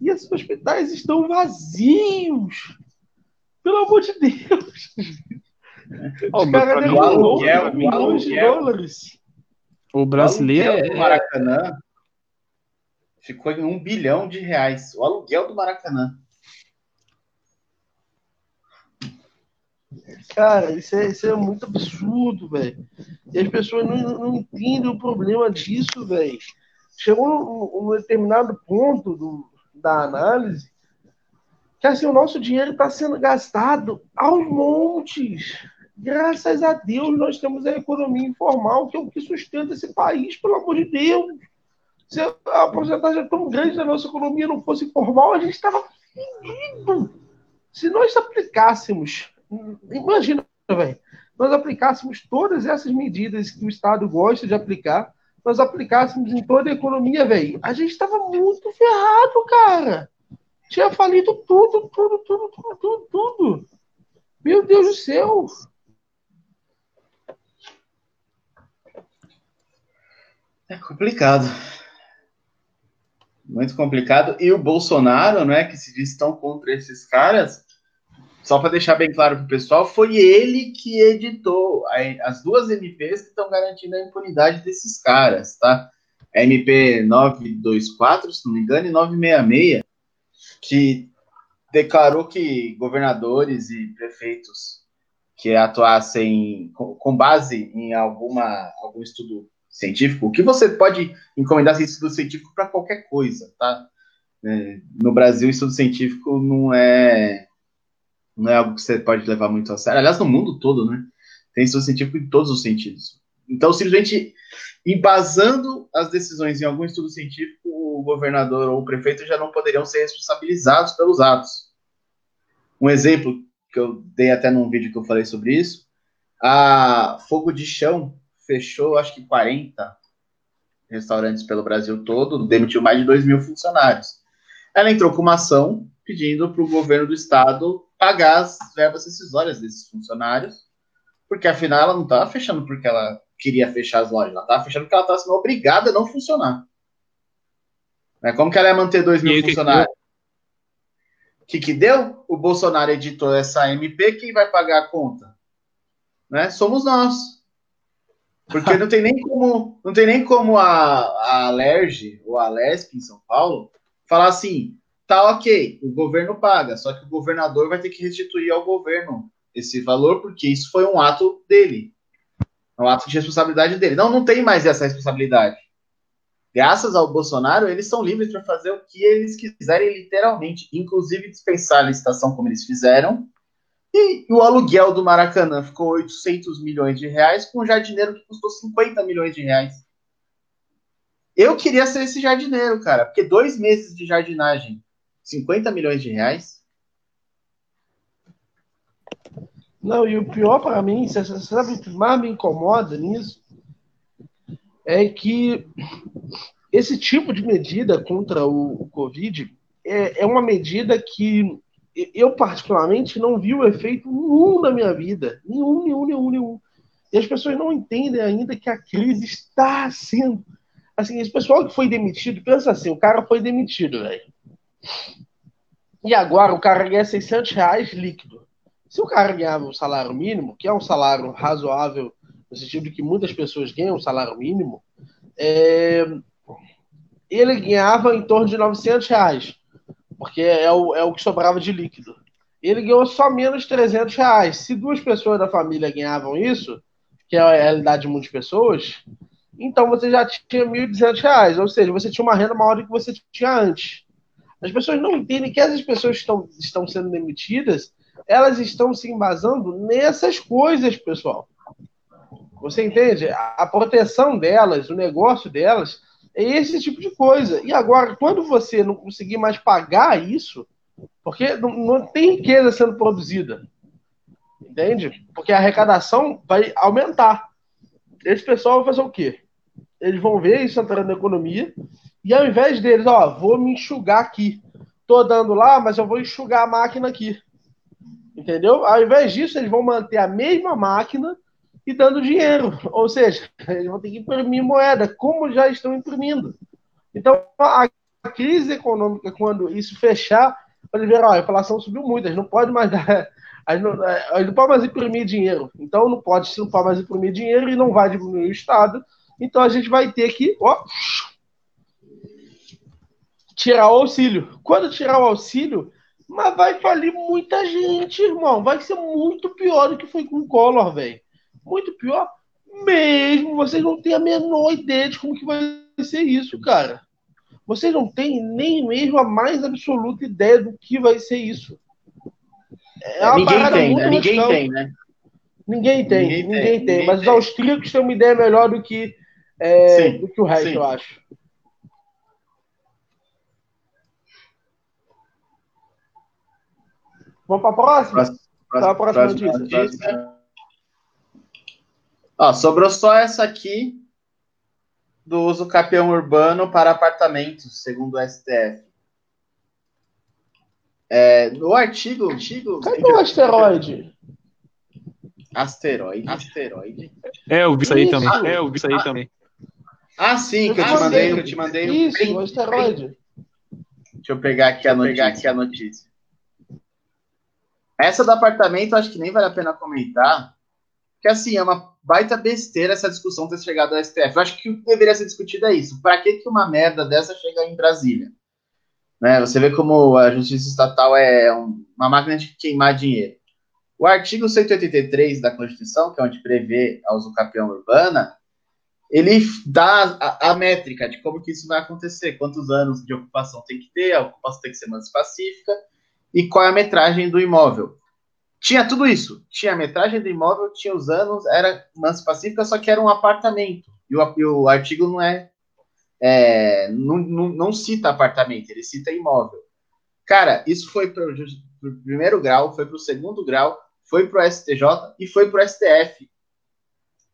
E esses hospitais estão vazios. Pelo amor de Deus. Oh, Os caras derrubou milhões de dólares. O brasileiro. O aluguel do Maracanã ficou em um bilhão de reais. O aluguel do Maracanã. Cara, isso é, isso é muito absurdo, velho. E as pessoas não, não entendem o problema disso, velho. Chegou num, num determinado ponto do, da análise, que assim, o nosso dinheiro está sendo gastado aos montes. Graças a Deus nós temos a economia informal, que é o que sustenta esse país, pelo amor de Deus. Se a porcentagem é tão grande da nossa economia não fosse informal, a gente estava fedido. Se nós aplicássemos, imagina, velho, nós aplicássemos todas essas medidas que o Estado gosta de aplicar, nós aplicássemos em toda a economia, velho, a gente estava muito ferrado, cara. Tinha falido tudo, tudo, tudo, tudo, tudo, tudo. Meu Deus do céu. É complicado. Muito complicado. E o Bolsonaro, né, que se diz tão contra esses caras, só para deixar bem claro para o pessoal, foi ele que editou as duas MPs que estão garantindo a impunidade desses caras, tá? A MP 924, se não me engano, e 966, que declarou que governadores e prefeitos que atuassem com base em alguma, algum estudo científico, que você pode encomendar esse estudo científico para qualquer coisa, tá? É, no Brasil, estudo científico não é não é algo que você pode levar muito a sério. Aliás, no mundo todo, né? Tem estudo científico em todos os sentidos. Então, simplesmente embasando as decisões em algum estudo científico, o governador ou o prefeito já não poderiam ser responsabilizados pelos atos. Um exemplo que eu dei até num vídeo que eu falei sobre isso, a Fogo de Chão fechou, acho que 40 restaurantes pelo Brasil todo, demitiu mais de 2 mil funcionários. Ela entrou com uma ação pedindo para o governo do estado pagar as verbas rescisórias desses funcionários, porque afinal ela não estava fechando porque ela queria fechar as lojas, ela estava fechando porque ela estava sendo obrigada a não funcionar. Né? Como que ela ia manter 2 mil funcionários? O que, que deu? O Bolsonaro editou essa MP, quem vai pagar a conta? Né? Somos nós. Porque não tem nem como, não tem nem como a, a Alerj ou a Lesp em São Paulo falar assim, tá ok, o governo paga, só que o governador vai ter que restituir ao governo esse valor, porque isso foi um ato dele. É um ato de responsabilidade dele. Não, não tem mais essa responsabilidade. Graças ao Bolsonaro, eles são livres para fazer o que eles quiserem, literalmente, inclusive dispensar a licitação como eles fizeram. E o aluguel do Maracanã ficou 800 milhões de reais com um jardineiro que custou 50 milhões de reais. Eu queria ser esse jardineiro, cara, porque dois meses de jardinagem, 50 milhões de reais. Não, e o pior para mim, você sabe o que mais me incomoda nisso? É que esse tipo de medida contra o, o Covid é, é uma medida que eu, particularmente, não vi o efeito nenhum na minha vida. Nenhum, nenhum, nenhum, nenhum. E as pessoas não entendem ainda que a crise está sendo Assim, esse pessoal que foi demitido, pensa assim, o cara foi demitido, velho. E agora o cara ganha 600 reais líquido. Se o cara ganhava um salário mínimo, que é um salário razoável, no sentido que muitas pessoas ganham um salário mínimo, é... ele ganhava em torno de 900 reais, porque é o, é o que sobrava de líquido. Ele ganhou só menos 300 reais. Se duas pessoas da família ganhavam isso, que é a realidade de muitas pessoas, então você já tinha R$ 1.200, ou seja, você tinha uma renda maior do que você tinha antes. As pessoas não entendem que essas pessoas que estão, estão sendo demitidas, elas estão se embasando nessas coisas, pessoal. Você entende? A proteção delas, o negócio delas, é esse tipo de coisa. E agora, quando você não conseguir mais pagar isso, porque não, não tem riqueza sendo produzida, entende? Porque a arrecadação vai aumentar. Esse pessoal vai fazer o quê? eles vão ver isso entrando na economia, e ao invés deles, ó, vou me enxugar aqui. Tô dando lá, mas eu vou enxugar a máquina aqui. Entendeu? Ao invés disso, eles vão manter a mesma máquina e dando dinheiro. Ou seja, [LAUGHS] eles vão ter que imprimir moeda, como já estão imprimindo. Então, a crise econômica, quando isso fechar, eles ver, ó, a inflação subiu muito, eles não podem mais dar. [LAUGHS] Eles não, eles não mais imprimir dinheiro. Então, não pode, não pode mais imprimir dinheiro e não vai diminuir o Estado, então a gente vai ter que ó, tirar o auxílio. Quando tirar o auxílio, mas vai falir muita gente, irmão. Vai ser muito pior do que foi com o Collor, velho. Muito pior mesmo. Vocês não têm a menor ideia de como que vai ser isso, cara. Vocês não têm nem mesmo a mais absoluta ideia do que vai ser isso. É, é ninguém tem, né? Ninguém tem, né? Ninguém tem, ninguém, ninguém tem. tem. Mas os austríacos têm uma ideia melhor do que é, do que o resto, sim. eu acho. Vamos para a próxima? Próxima, próxima, próxima, próxima notícia. notícia. Ó, sobrou só essa aqui do uso capião urbano para apartamentos, segundo o STF. É, no artigo. artigo Cadê o asteroide? Asteroide. Asteroide. É, eu vi isso aí isso. também. É, eu vi isso aí ah, também. Ah, sim, que eu te ah, mandei, que eu te mandei. Isso, o asteroide. Deixa eu pegar aqui, a, pegar aqui a notícia. Essa do apartamento, acho que nem vale a pena comentar, que assim, é uma baita besteira essa discussão ter chegado ao STF. Eu acho que o que deveria ser discutido é isso. Para que, que uma merda dessa chega em Brasília? Né? Você vê como a justiça estatal é uma máquina de queimar dinheiro. O artigo 183 da Constituição, que é onde prevê a usucapião urbana, ele dá a, a, métrica de como que isso vai acontecer, quantos anos de ocupação tem que ter, a ocupação tem que ser mais pacífica, e qual é a metragem do imóvel. Tinha tudo isso. Tinha a metragem do imóvel, tinha os anos, era mansa pacífica, só que era um apartamento. E o, e o artigo não é, é não, não, não, cita apartamento, ele cita imóvel. Cara, isso foi para o primeiro grau, foi para o segundo grau, foi para o STJ e foi para o STF.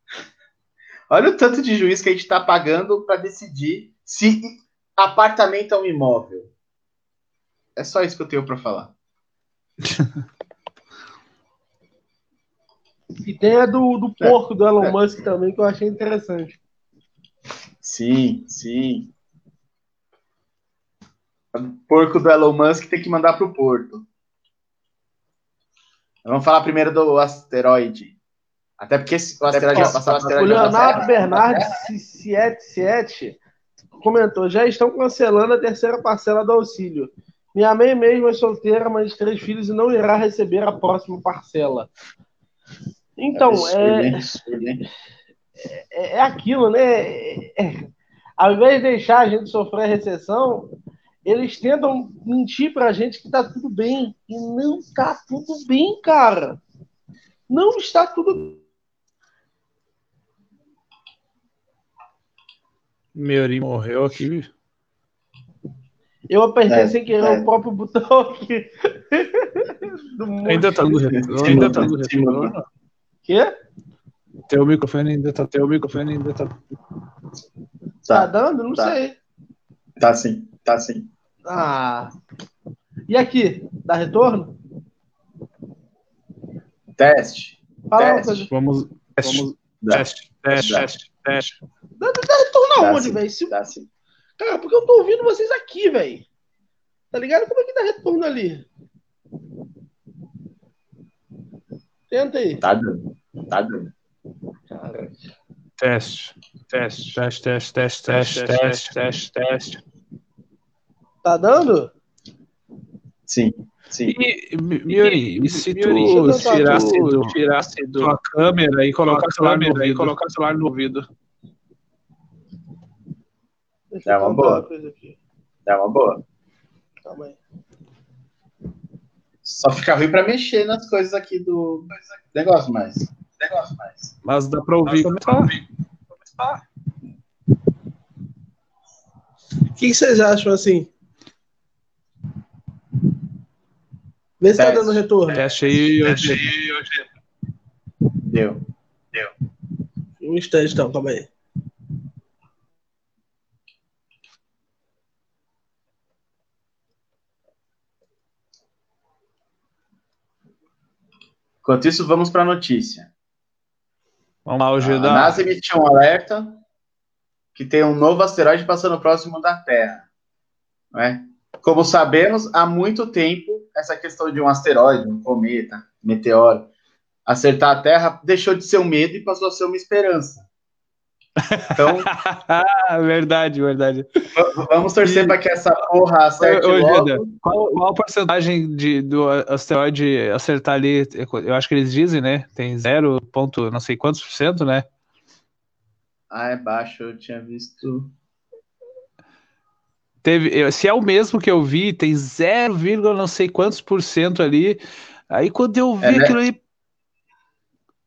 [LAUGHS] Olha o tanto de juiz que a gente está pagando para decidir se apartamento é um imóvel. É só isso que eu tenho para falar. e tem a do, do porco do Elon Musk também, que eu achei interessante. Sim, sim. O porco do Elon Musk tem que mandar para o porto. Vamos falar primeiro do asteroide. Até porque o asteroide vai passar O Leonardo Bernardes Siete comentou: já estão cancelando a terceira parcela do auxílio. Minha mãe mesmo é solteira, mas de três filhos e não irá receber a próxima parcela. Então, é, é, é aquilo, né? É, ao invés de deixar a gente sofrer a recessão, eles tentam mentir pra gente que tá tudo bem. E não tá tudo bem, cara. Não está tudo Meuri morreu aqui. Eu apertei é, sem querer é. o próprio botão aqui. [LAUGHS] ainda tá no retorno. Ainda tá no retorno. Quê? Teu microfone ainda tá. Teu microfone ainda tá. Tá, tá dando? Não tá. sei. Tá sim, tá sim. Ah. E aqui? Dá retorno? Teste. Fala teste. Vamos. Teste. Vamos. Teste. Teste. Teste. Teste. Dá, dá retorno aonde, velho? Se... Dá sim. Cara, porque eu tô ouvindo vocês aqui, velho. Tá ligado? Como é que dá retorno ali? Tenta aí. Tá dando. Tá dando. Cara. Teste. Teste. Teste, teste, teste, teste, teste, teste, teste. Tá dando? Sim. Sim. E, Miori, e se tu tirasse, do, tirasse do, tua câmera e colocasse lá no ouvido, colocasse lá no ouvido. Deixa é uma boa. É uma boa. Calma aí. Só fica ruim pra mexer nas coisas aqui do negócio mais. Negócio mais. Mas dá pra ouvir. Dá pra ouvir. O que vocês acham assim? Vê se tá dando retorno. Teste aí, hoje. Deu. Deu. Um instante, então, calma aí. Enquanto isso, vamos para a notícia. Vamos lá, hoje A NASA emitiu um alerta que tem um novo asteroide passando próximo da Terra. Né? Como sabemos, há muito tempo, essa questão de um asteroide, um cometa, meteoro, acertar a Terra deixou de ser um medo e passou a ser uma esperança. Então. [LAUGHS] verdade, verdade. Vamos torcer para que essa porra acerte ô, logo. qual, qual a porcentagem de, do asteroide acertar ali? Eu acho que eles dizem, né? Tem 0, ponto, não sei quantos por cento, né? Ah, é baixo, eu tinha visto. Teve, se é o mesmo que eu vi, tem 0, não sei quantos por cento ali. Aí quando eu vi é, né? aquilo ali,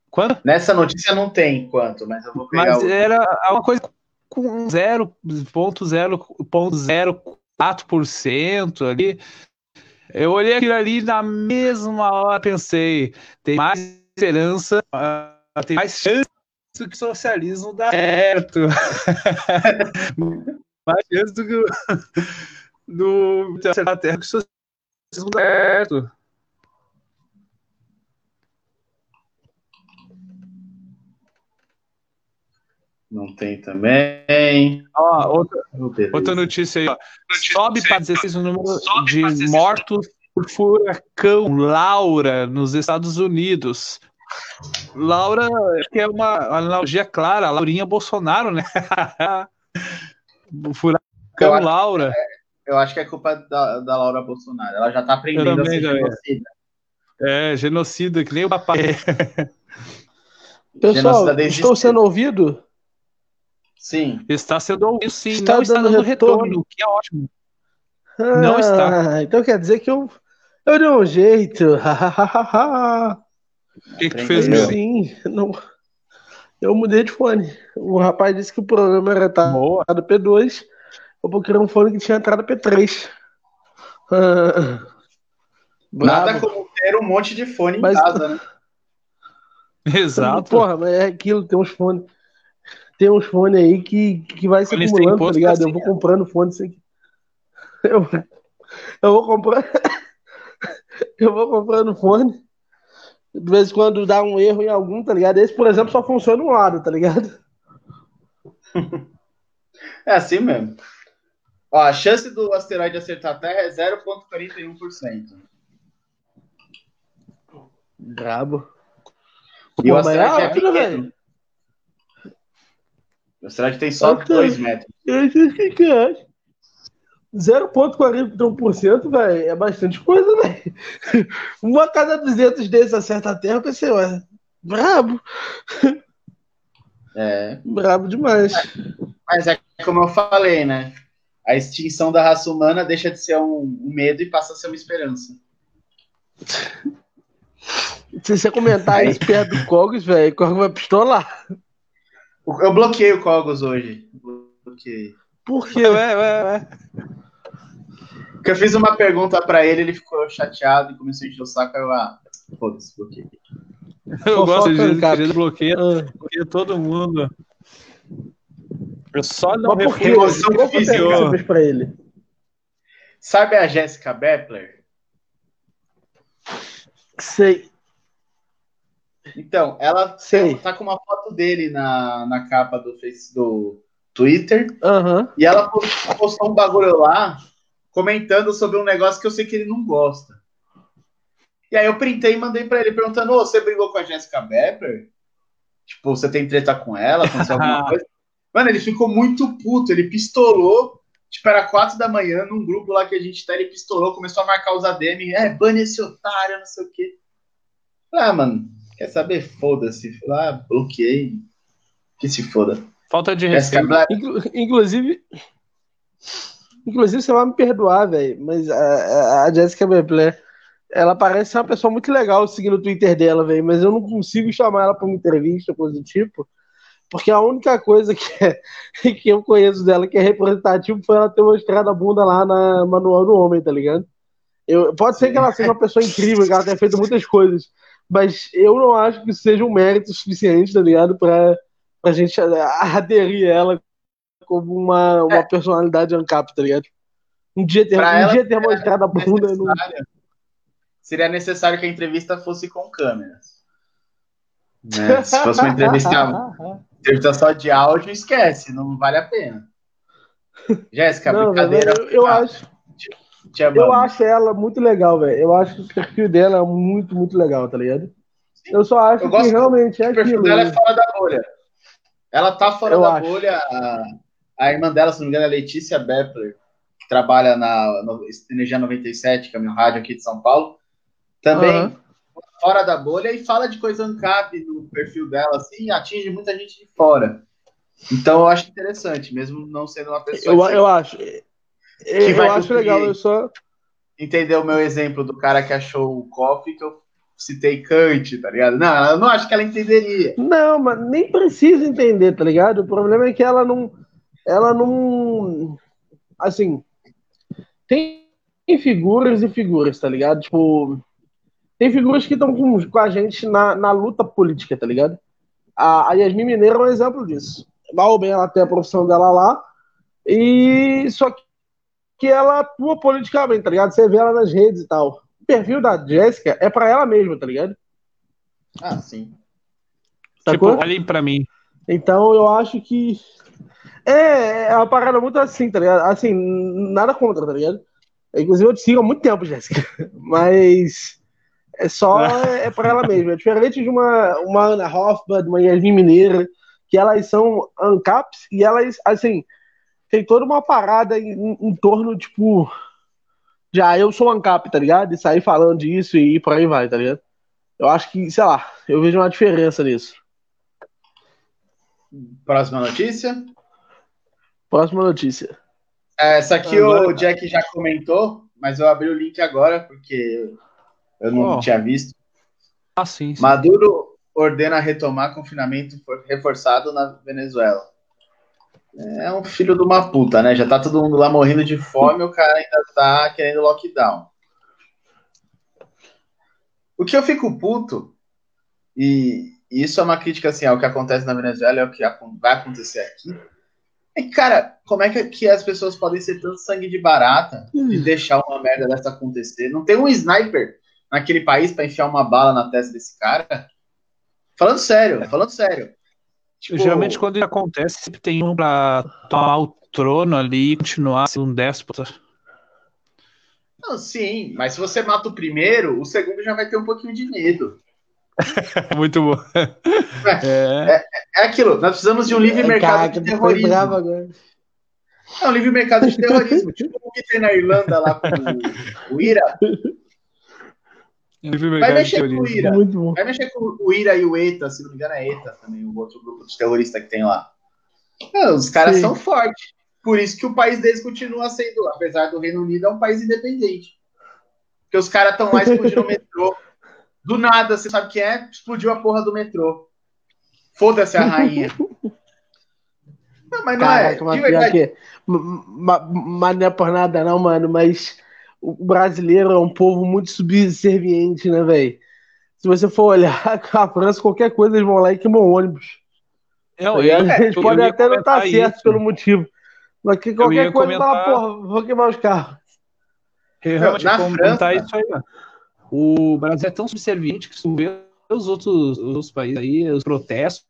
Quanto? Nessa notícia não tem quanto, mas eu vou pegar. Mas o... era uma coisa com 0,04% ali. Eu olhei aquilo ali na mesma hora pensei, tem mais esperança, uh, tem mais chance do que o socialismo dar certo. [LAUGHS] mais chance do que do, do da terra que o socialismo dar certo. Não tem também. Ó, outra, outra notícia aí. Ó. Sobe para 16 o número de mortos furacão Laura nos Estados Unidos. Laura, que é uma analogia clara, a Laurinha Bolsonaro, né? [LAUGHS] o furacão eu Laura. É, eu acho que é culpa da, da Laura Bolsonaro. Ela já tá aprendendo a ser genocida. É, genocida, que nem o papai. [LAUGHS] Pessoal, estou sendo ouvido? Sim. Está sendo ouvido, sim. Está não está dando retorno, retorno, que é ótimo. Ah, não está. Então quer dizer que eu, eu dei um jeito. [LAUGHS] O que, que fez mesmo? Sim, não. Eu mudei de fone. O rapaz disse que o programa era entrada P2. Eu procurei um fone que tinha entrada P3. Ah, Nada como ter um monte de fone mas... em casa, né? [LAUGHS] Exato. Porra, mas é aquilo, tem uns fones. Tem uns fones aí que, que vai se acumulando, tá ligado? Assim, eu vou comprando fone isso [LAUGHS] aqui. Eu, eu vou comprando. [LAUGHS] eu vou comprando fone. De vez em quando dá um erro em algum, tá ligado? Esse, por exemplo, só funciona um lado, tá ligado? [LAUGHS] É assim mesmo. Ó, a chance do asteroide acertar a Terra é 0,41%. Brabo. E o asteroide é pequeno. O asteroide tem só 2 metros. Eu sei o que acha. 0,41%, velho, é bastante coisa, velho. [LAUGHS] Uma a cada 200 desses acerta a Terra, eu pensei, ué, brabo. É. Brabo demais. Mas é como eu falei, né? A extinção da raça humana deixa de ser um, um medo e passa a ser uma esperança. Se você comentar isso perto do Cogos, velho, o Cogos vai pistolar. Eu bloqueei o Cogos hoje. Bloqueei. Por quê? Ué, ué, ué. Porque eu fiz uma pergunta pra ele, ele ficou chateado e começou a encher o saco, aí eu, ah, foda-se, bloqueei. Eu gosto de, de bloqueio, bloqueio todo mundo. Eu só não refugo. Qual foi a fez pra ele? Sabe a Jéssica Bepler? Sei. Então, ela Sei. tá com uma foto dele na, na capa do Face do Twitter. Uhum. E ela postou um bagulho lá comentando sobre um negócio que eu sei que ele não gosta. E aí eu printei e mandei para ele perguntando: você brigou com a Jessica Bepper? Tipo, você tem treta com ela? Aconteceu alguma [LAUGHS] coisa? Mano, ele ficou muito puto, ele pistolou. Tipo, era quatro da manhã, num grupo lá que a gente tá, ele pistolou, começou a marcar os ADM, é, bane esse otário, não sei o quê. Ah, mano, quer saber? Foda-se. Ah, bloqueei. Que se foda. Falta de respeito. Inclusive, inclusive, você vai me perdoar, velho, mas a, a Jessica Bepler, ela parece ser uma pessoa muito legal seguindo o Twitter dela, velho, mas eu não consigo chamar ela pra uma entrevista, coisa do tipo. Porque a única coisa que, é, [LAUGHS] que eu conheço dela que é representativo foi ela ter mostrado a bunda lá na Manual do Homem, tá ligado? Eu, pode ser que ela seja uma pessoa incrível, que ela tenha feito muitas coisas, mas eu não acho que seja um mérito suficiente, tá ligado? Pra, pra gente aderir ela como uma, uma é. personalidade ANCAP, tá ligado? Um dia ter, um dia ter mostrado a bunda. Não... Seria necessário que a entrevista fosse com câmeras. Né? Se fosse uma entrevista [LAUGHS] Entrevista só de áudio, esquece, não vale a pena. Jéssica, brincadeira. Eu, eu acho. Eu acho ela muito legal, velho. Eu acho que o perfil dela é muito, muito legal, tá ligado? Sim. Eu só acho eu que realmente é aquilo. O perfil dela é fora da bolha. Ela tá fora eu da acho. bolha. A, a, irmã dela, se não me engano, é Letícia Bepler, que trabalha na no, Energia 97, que é meu rádio aqui de São Paulo. Também. Uhum fora da bolha e fala de coisa ANCAP no perfil dela, assim, atinge muita gente de fora. Então eu acho interessante, mesmo não sendo uma pessoa. Eu, eu acho. Eu, acho legal, eu só. Entendeu o meu exemplo do cara que achou o coffee que eu citei Kant, tá ligado? Não, eu não acho que ela entenderia. Não, mas nem precisa entender, tá ligado? O problema é que ela não. Ela não. Assim. Tem figuras e figuras, tá ligado? Tipo tem figuras que estão com, com, a gente na, na luta política, tá ligado? A, a Yasmin Mineiro é um exemplo disso. Mal ou bem ela tem a profissão dela lá, e só que, que ela atua politicamente, tá ligado? Você vê ela nas redes e tal. O perfil da Jéssica é para ela mesma, tá ligado? Ah, sim. Sacou? Tipo, olhem pra mim. Então eu acho que. É, é uma parada muito assim, tá ligado? Assim, nada contra, tá ligado? Inclusive, eu te sigo há muito tempo, Jéssica. [LAUGHS] Mas é só é para ela mesma. É diferente de uma, uma Ana Hoffman, de uma Yasmin Mineira, que elas são ANCAPs e elas, assim, tem toda uma parada em, em torno, tipo, de ah, eu sou ANCAP, tá ligado? E sair falando disso e por aí vai, tá ligado? Eu acho que, sei lá, eu vejo uma diferença nisso. Próxima notícia? Próxima notícia. Essa aqui agora... o Jack já comentou, mas eu abri o link agora porque eu não oh. tinha visto. Ah, sim, sim. Maduro ordena retomar confinamento reforçado na Venezuela. É um filho de uma puta, né? Já tá todo mundo lá morrendo de fome, o cara ainda tá querendo lockdown. O que eu fico puto, e isso é uma crítica assim ao que acontece na Venezuela, é o que vai acontecer aqui. É que, cara, como é que, as pessoas podem ser tanto sangue de barata e hum. deixar uma merda dessa acontecer? Não tem um sniper naquele país para enfiar uma bala na testa desse cara? Falando sério, falando sério. Tipo... Geralmente, quando isso acontece, sempre tem um pra tomar o trono ali e continuar sendo um déspota. Não, sim, mas se você mata o primeiro, o segundo já vai ter um pouquinho de medo. [LAUGHS] Muito bom. É, é, é, aquilo, nós precisamos de um livre mercado de terrorismo. É um livre mercado de terrorismo, tipo o que tem na Irlanda lá com o, o IRA. Vai mexer com o IRA. Vai mexer com o IRA e o ETA, se não me engano é ETA também, o outro grupo de terrorista que tem lá. É, os caras Sim. são fortes. Por isso que o país deles continua sendo, apesar do Reino Unido, é um país independente. Porque os caras estão lá explodindo o [LAUGHS] metrô. Do nada, você sabe que é? Explodiu a porra do metrô. Foda-se a rainha. [LAUGHS] Não, mas não Caraca, é. Mas, que, mas não é por nada, não, mano. Mas o brasileiro é um povo muito subserviente, né, velho? Se você for olhar [LAUGHS] a França, qualquer coisa eles vão lá e queimam ônibus. Eu, eu, a gente pode até não estar tá certo pelo motivo. Mas que qualquer coisa comentar... fala, porra, vou queimar os carros. Eu realmente Na comentar França, isso aí, mano. O Brasil é tão subserviente que se tu vê os outros, os outros países aí, os protestos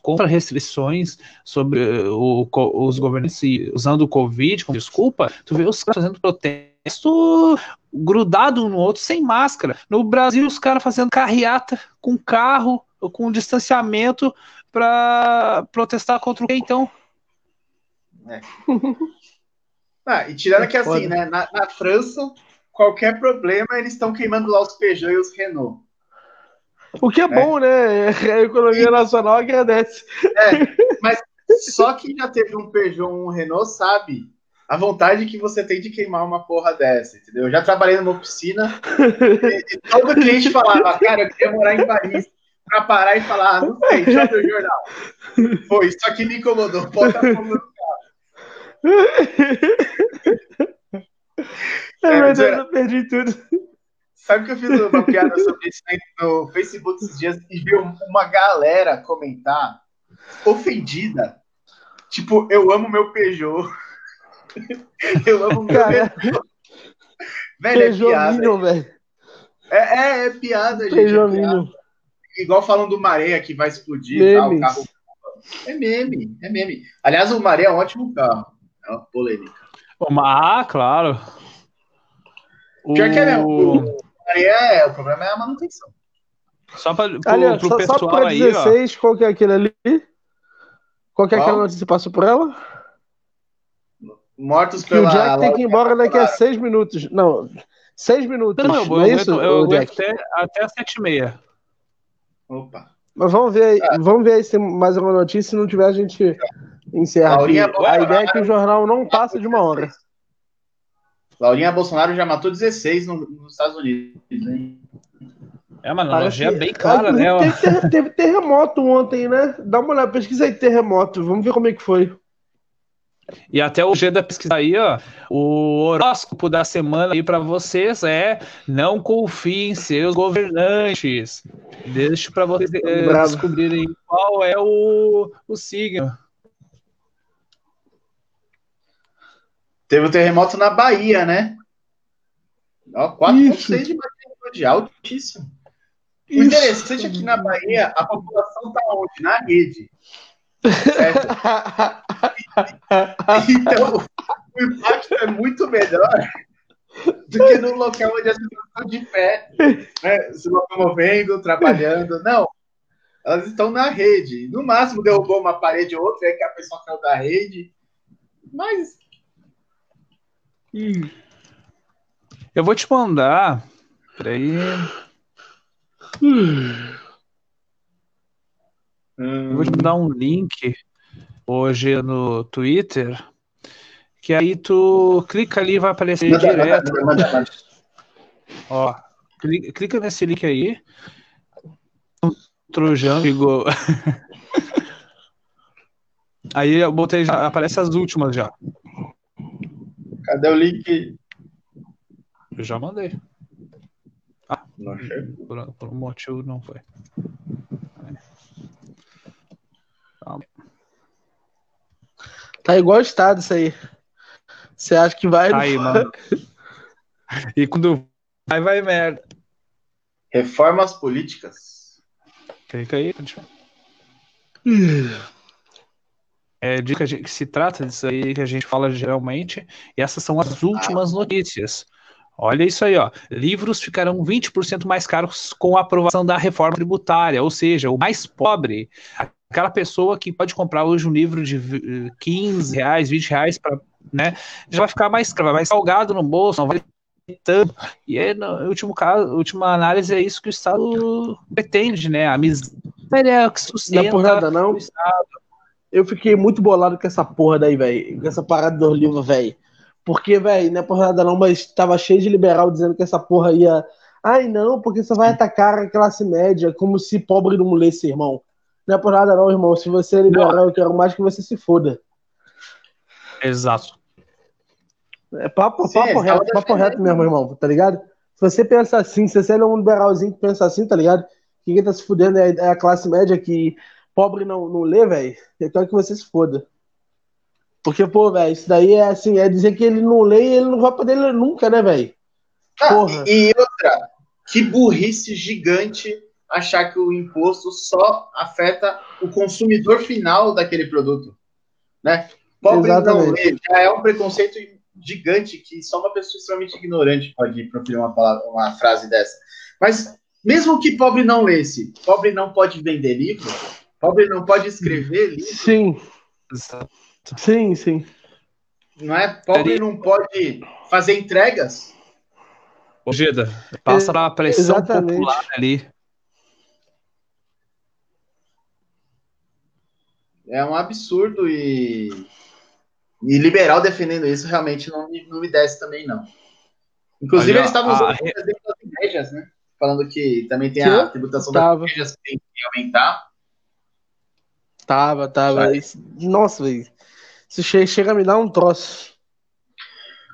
contra restrições sobre o, os governantes usando o Covid como desculpa, tu vê os caras fazendo protesto grudado um no outro sem máscara. No Brasil, os caras fazendo carreata com carro, com distanciamento para protestar contra o que então? É. [LAUGHS] ah, e tirando que assim, né? Na, na, França, qualquer problema, eles estão queimando lá os Peugeot e os Renault. O que é, é. bom, né? A economia e... nacional agradece. É, mas [LAUGHS] só quem já teve um Peugeot ou um Renault sabe a vontade que você tem de queimar uma porra dessa, entendeu? Eu já trabalhei numa oficina e, e todo cliente falava, cara, eu queria morar em Paris pra parar e falar, ah, não sei, já o jornal. Foi, isso aqui me incomodou, bota fogo no carro. Ai, meu Deus, eu perdi tudo. Sabe que eu fiz uma piada sobre isso no Facebook esses dias e vi uma galera comentar ofendida. Tipo, eu amo meu Peugeot. [LAUGHS] Eu amo meu Peugeot. Velho, é piada. velho. É, é, é, piada, gente. É piada. Igual falando do Maré que vai explodir tá, o carro. É meme, é meme. Aliás, o Maré é um ótimo carro. É uma polêmica. Ah, claro. Pior o... que é mesmo. O, é, o problema é a manutenção. Só para o só, pessoal só pra 16, aí, ó. qual que é aquele ali? Qual que é aquela notícia que passou por ela? Mortos pela... Que o Jack tem que ir embora daqui a seis minutos. Não, seis minutos. Não, eu, não é isso, eu, até, até as sete e meia. Opa. Mas vamos ver aí, ah. vamos ver aí se tem mais alguma notícia. Se não tiver, a gente encerra. Laurinha, a ideia é que o jornal não passa de uma hora. Laurinha Bolsonaro já matou 16 no, nos Estados Unidos, hein? É uma analogia é bem clara, né? Teve, teve, terremoto ontem, né? Dá uma olhada, pesquisa aí terremoto, vamos ver como é que foi. E até o G da pesquisa aí, ó, o horóscopo da semana aí para vocês é não confie em seus governantes. Deixa para vocês eh, descobrirem qual é o, o signo. Teve o um terremoto na Bahia, né? 4,6 de magnitude, altíssimo. O Isso. interessante é que na Bahia a população está onde? Na rede. Certo? então, o impacto é muito melhor do que no local onde as pessoas estão de pé, né, se locomovendo, trabalhando. Não, elas estão na rede. No máximo derrubou uma parede ou outra, é que a pessoa caiu da rede. Mas. Eu vou te mandar. Peraí. Eu vou te mandar um link hoje no Twitter. Que aí tu clica ali e vai aparecer manda, direto. Manda, manda, Ó, clica, clica nesse link aí. Trojão, ligou. [LAUGHS] aí eu botei já, aparece as últimas já. Cadê o link? Eu já mandei. Ah, não. Por, por um motivo não foi. Tá igual o estado isso aí. Você acha que vai? Aí, mano. E quando vai, vai merda. Reformas políticas. Clica aí, É dica que se trata disso aí que a gente fala geralmente, e essas são as últimas notícias. Olha isso aí, ó. Livros ficarão 20% mais caros com a aprovação da reforma tributária, ou seja, o mais pobre, aquela pessoa que pode comprar hoje um livro de 15 reais, 20 reais para né? Já vai ficar mais, mais salgado no bolso, não vai tanto. E aí, no último caso, última análise é isso que o Estado pretende, né? A miséria que sustenta não é por nada, não. o Estado. Eu fiquei muito bolado com essa porra daí, velho. Com essa parada do livro, velho. Porque, velho, não é por nada não, mas tava cheio de liberal dizendo que essa porra ia. Ai, não, porque você vai atacar a classe média como se pobre não lesse, irmão. Não é por nada não, irmão. Se você é liberal, não. eu quero mais que você se foda. Exato. É papo, Sim, papo reto, papo reto mesmo, irmão, tá ligado? Se você pensa assim, se você é um liberalzinho que pensa assim, tá ligado? Que quem tá se fudendo é, é a classe média que pobre não, não lê, velho. Então é que você se foda. Porque, pô, velho, isso daí é assim, é dizer que ele não lê e ele não vai poder ler nunca, né, velho? Ah, e, e outra, que burrice gigante achar que o imposto só afeta o consumidor final daquele produto, né? Pobre Exatamente. não lê, já é um preconceito gigante que só uma pessoa extremamente ignorante pode proferir uma, palavra, uma frase dessa. Mas mesmo que pobre não lesse, pobre não pode vender livro, pobre não pode escrever livro. Sim. Sim, sim. Não é? Pobre não pode fazer entregas. Ô, Geda, passa a pressão Exatamente. popular ali. É um absurdo e e liberal defendendo isso realmente não me, não me desce também, não. Inclusive, eles estavam usando o exemplo das igrejas, né? Falando que também tem a tributação tava. das igrejas que tem que aumentar. Tava, tava. Nossa, velho. Isso chega a me dar um troço.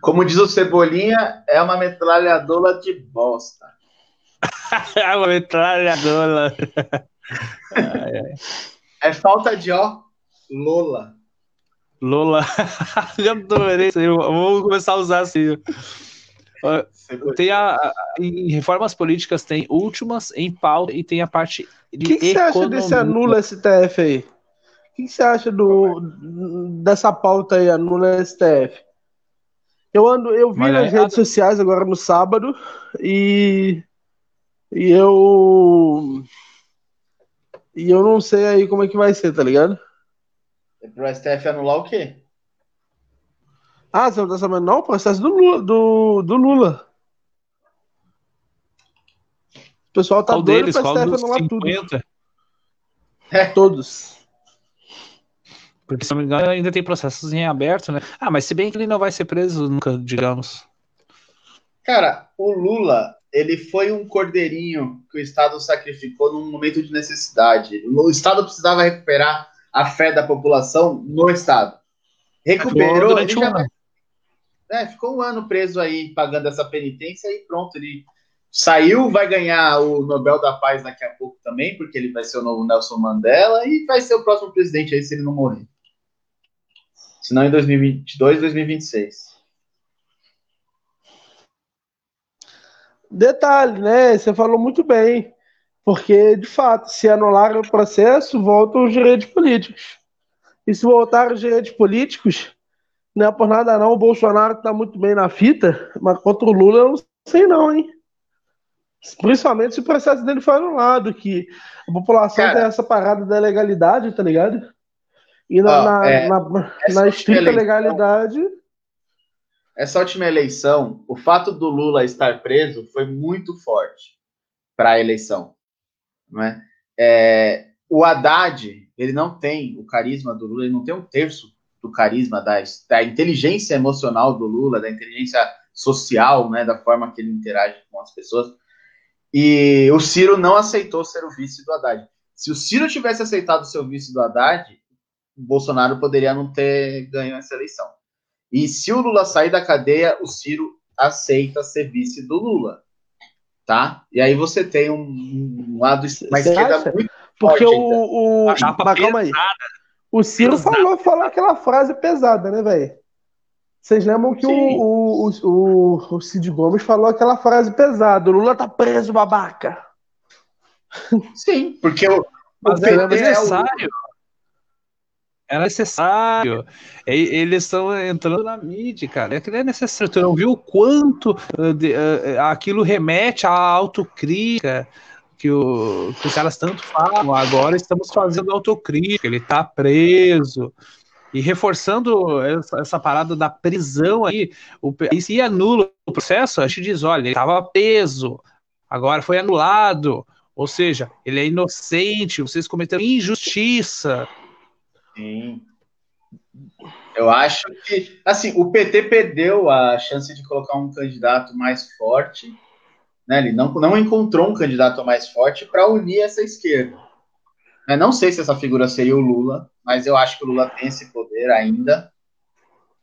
Como diz o Cebolinha, é uma metralhadora de bosta. [LAUGHS] é uma metralhadora. [LAUGHS] é falta de ó, Lola. Lola. [LAUGHS] Já adorei isso. Vamos começar a usar assim. Tem a, a, em reformas políticas tem últimas em pauta e tem a parte de O que, que você acha desse anula STF aí? O que, que você acha do, dessa pauta aí, anula STF? Eu ando, eu vi Mas nas é redes sociais agora no sábado e e eu e eu não sei aí como é que vai ser, tá ligado? É pro STF anular o quê? Ah, você não tá sabendo não? O processo do Lula. Do, do Lula. O pessoal tá qual doido deles? pro STF anular 50? tudo. É. Todos. Porque, se não me engano, ainda tem processos em aberto, né? Ah, mas se bem que ele não vai ser preso nunca, digamos. Cara, o Lula, ele foi um cordeirinho que o Estado sacrificou num momento de necessidade. O Estado precisava recuperar a fé da população no Estado. Recuperou. Durante um ano. É, ficou um ano preso aí, pagando essa penitência e pronto, ele saiu, vai ganhar o Nobel da Paz daqui a pouco também, porque ele vai ser o novo Nelson Mandela e vai ser o próximo presidente aí se ele não morrer. Se não em 2022, 2026. Detalhe, né? Você falou muito bem. Porque, de fato, se anular o processo, voltam os direitos políticos. E se voltar os direitos políticos, Não é por nada não, o Bolsonaro tá muito bem na fita, mas contra o Lula eu não sei não, hein? Principalmente se o processo dele foi anulado, que a população Cara, tem essa parada da legalidade, tá ligado? E na, ó, na, é, na, na estrita eleição, legalidade. Essa última eleição, o fato do Lula estar preso foi muito forte para a eleição. Não é? é? o Haddad, ele não tem o carisma do Lula, ele não tem um terço do carisma, da, da inteligência emocional do Lula, da inteligência social, né, da forma que ele interage com as pessoas. E o Ciro não aceitou ser o vice do Haddad. Se o Ciro tivesse aceitado ser o vice do Haddad, Bolsonaro poderia não ter ganho essa eleição. E se o Lula sair da cadeia, o Ciro aceita ser vice do Lula. Tá? E aí você tem um, um lado mais esquerda muito Porque forte, o, o... calma aí. O Ciro falou, falou aquela frase pesada, né, velho? Vocês lembram que o, o, o, o, Cid Gomes falou aquela frase pesada: o Lula tá preso, babaca. Sim, porque o, Mas é necessário. É necessário. Eles estão entrando na mídia, cara. É que é necessário. Tu não viu o quanto uh, de, uh, aquilo remete à autocrítica que, o, que os caras tanto falam. Agora estamos fazendo autocrítica. Ele tá preso. E reforçando essa, essa, parada da prisão aí, o, e se anula o processo, a gente diz, olha, ele estava preso, agora foi anulado, ou seja, ele é inocente, vocês cometeram injustiça. Sim. Eu acho que, assim, o PT perdeu a chance de colocar um candidato mais forte, né? Ele não, não encontrou um candidato mais forte para unir essa esquerda. Eu não sei se essa figura seria o Lula, mas eu acho que o Lula tem esse poder ainda.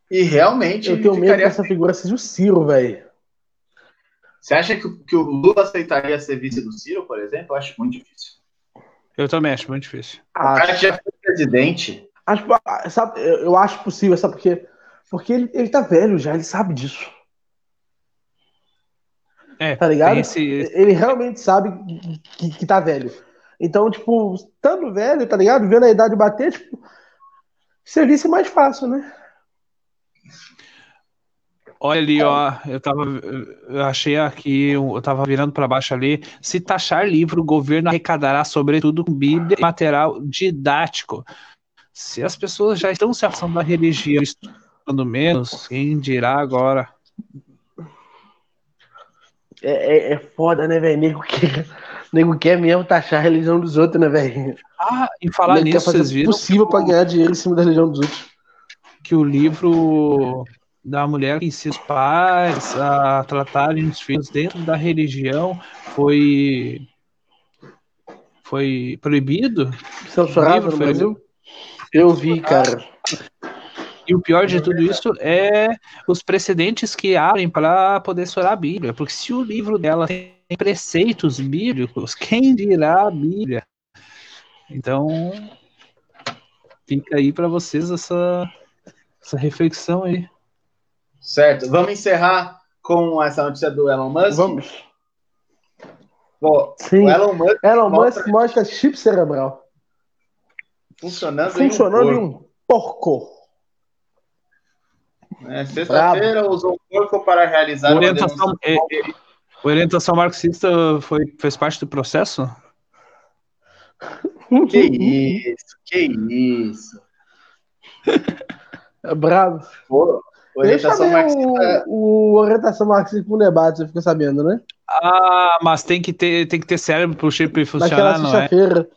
E realmente. Eu tenho medo que essa figura seja o Ciro, velho. Você acha que, que o Lula aceitaria ser vice do Ciro, por exemplo? Eu acho muito difícil. Eu também acho muito difícil. O cara já foi presidente. Acho, sabe, eu acho possível, sabe por quê? Porque ele, ele tá velho já, ele sabe disso. É, tá ligado? Esse... Ele realmente sabe que, que, que tá velho. Então, tipo, estando velho, tá ligado? Vendo a idade bater, tipo, serviço é mais fácil, né? Olha ali, ó, eu tava, eu achei aqui, eu tava virando para baixo ali. Se taxar livro, o governo arrecadará sobretudo com Bíblia e material didático. Se as pessoas já estão se afastando da religião, estudando menos, quem dirá agora? É, é, é foda, né, velho? Nego que [LAUGHS] nego quer mesmo taxar a religião dos outros, né, velho? Ah, e falar nego nisso, vocês viram? É possível pra ganhar dinheiro em cima da religião dos outros. Que o livro da mulher ensina os pais a tratarem os filhos dentro da religião foi foi proibido? Censurado no Brasil? Eu vi, cara. E o pior de tudo isso é os precedentes que abrem para poder estourar a Bíblia. Porque se o livro dela tem preceitos bíblicos, quem dirá a Bíblia? Então, fica aí para vocês essa, essa reflexão aí. Certo. Vamos encerrar com essa notícia do Elon Musk? Vamos. Bom, Sim. O Elon Musk, Elon Musk mostra... mostra chip cerebral. Funcionando, Funcionando em um porco. É, Sexta-feira usou um porco para realizar orientação, é, orientação marxista foi, fez parte do processo? [LAUGHS] Que isso, que isso. É bravo. Pô, orientação marxista. O, o orientação marxista com debate, você fica sabendo, né? Ah, mas tem que ter, tem que ter cérebro para o chip funcionar, não é? Tem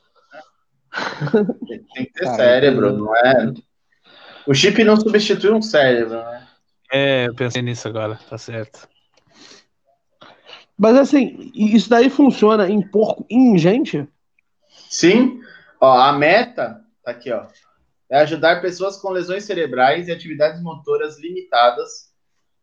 que ter cérebro, não é? O chip não substitui um cérebro, né? É, eu pensei nisso agora, tá certo. Mas assim, isso daí funciona em porco e em gente? Sim. Ó, a meta, tá aqui, ó, é ajudar pessoas com lesões cerebrais e atividades motoras limitadas.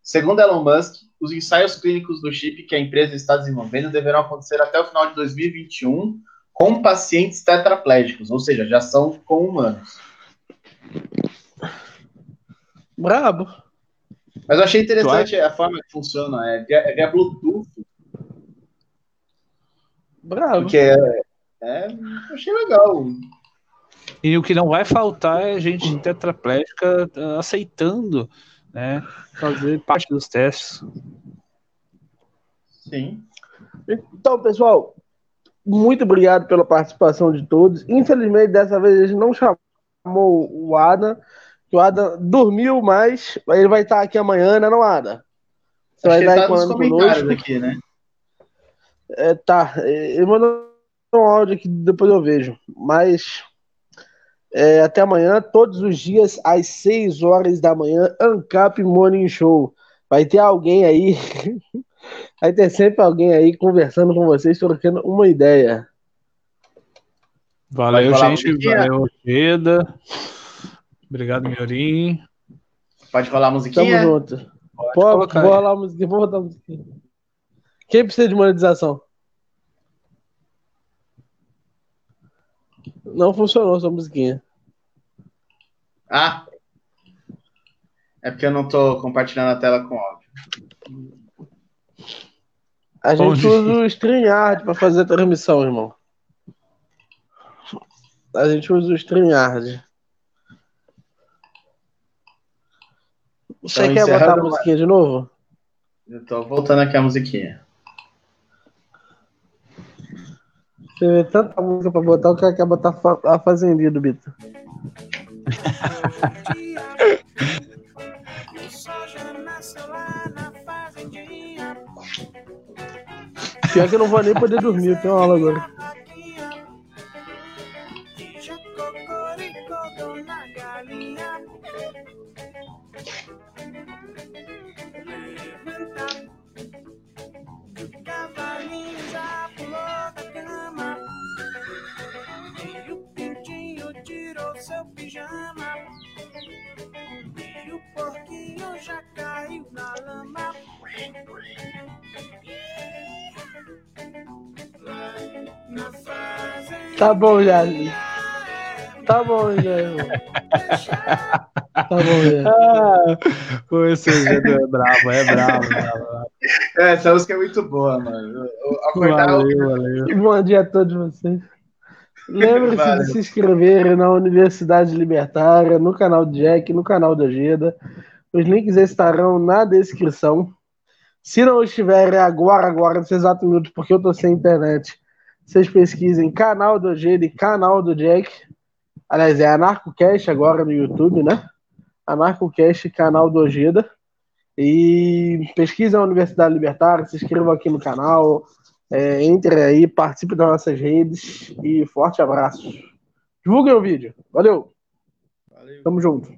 Segundo Elon Musk, os ensaios clínicos do chip que a empresa está desenvolvendo deverão acontecer até o final de 2021 com pacientes tetraplégicos, ou seja, já são com humanos. Brabo. Mas eu achei interessante a forma que funciona. É via, é via Bluetooth. Bravo. Porque é, é, achei legal. E o que não vai faltar é gente tetraplégica uh, aceitando né, fazer parte dos testes. Sim. Então, pessoal, muito obrigado pela participação de todos. Infelizmente, dessa vez a gente não chamou o Adam, que o Adam dormiu, mas ele vai estar aqui amanhã, né, não, Ada? Você vai estar tá nos comentários conosco. aqui, né? É, tá, ele mandou um áudio aqui, depois eu vejo. Mas é, até amanhã, todos os dias, às 6 horas da manhã, Ancap Morning Show. Vai ter alguém aí, [LAUGHS] vai ter sempre alguém aí conversando com vocês, trocando uma ideia. Valeu, gente. Valeu, Ojeda. Obrigado, Miorim. Pode falar a musiquinha? Tamo junto. Pode, Pode vou rolar a musiquinha, vou rodar a musiquinha. Quem precisa de monetização? Não funcionou essa musiquinha. Ah! É porque eu não tô compartilhando a tela com áudio. A gente usa o StreamYard para fazer a transmissão, irmão. A gente usa o StreamYard. Você então, quer botar a musiquinha de novo? Eu tô voltando aqui a musiquinha. Vê tanta música pra botar, o cara quer botar a fazendinha do Bito. [LAUGHS] Pior que eu não vou nem poder dormir, eu tenho aula agora. Porquinho já caiu na lama. Tá bom, já. Tá bom, já, irmão. Tá bom, já. [LAUGHS] Ah, pô, esse é bravo, é bravo. É, essa música é muito boa, mano. Acordar valeu, valeu. Bom dia a todos vocês. Lembre-se de se inscrever na Universidade Libertária, no canal do Jack, no canal da Geda. Os links estarão na descrição. Se não estiverem agora, agora, nesse exato minuto, porque eu tô sem internet, vocês pesquisem canal do Geda e canal do Jack. Aliás, é AnarcoCast agora no YouTube, né? AnarcoCast, canal do Ojeda. E pesquisem a Universidade Libertária, se inscrevam aqui no canal, é, entre aí, participe das nossas redes e forte abraço. Divulguem o vídeo. Valeu. Valeu. Tamo junto.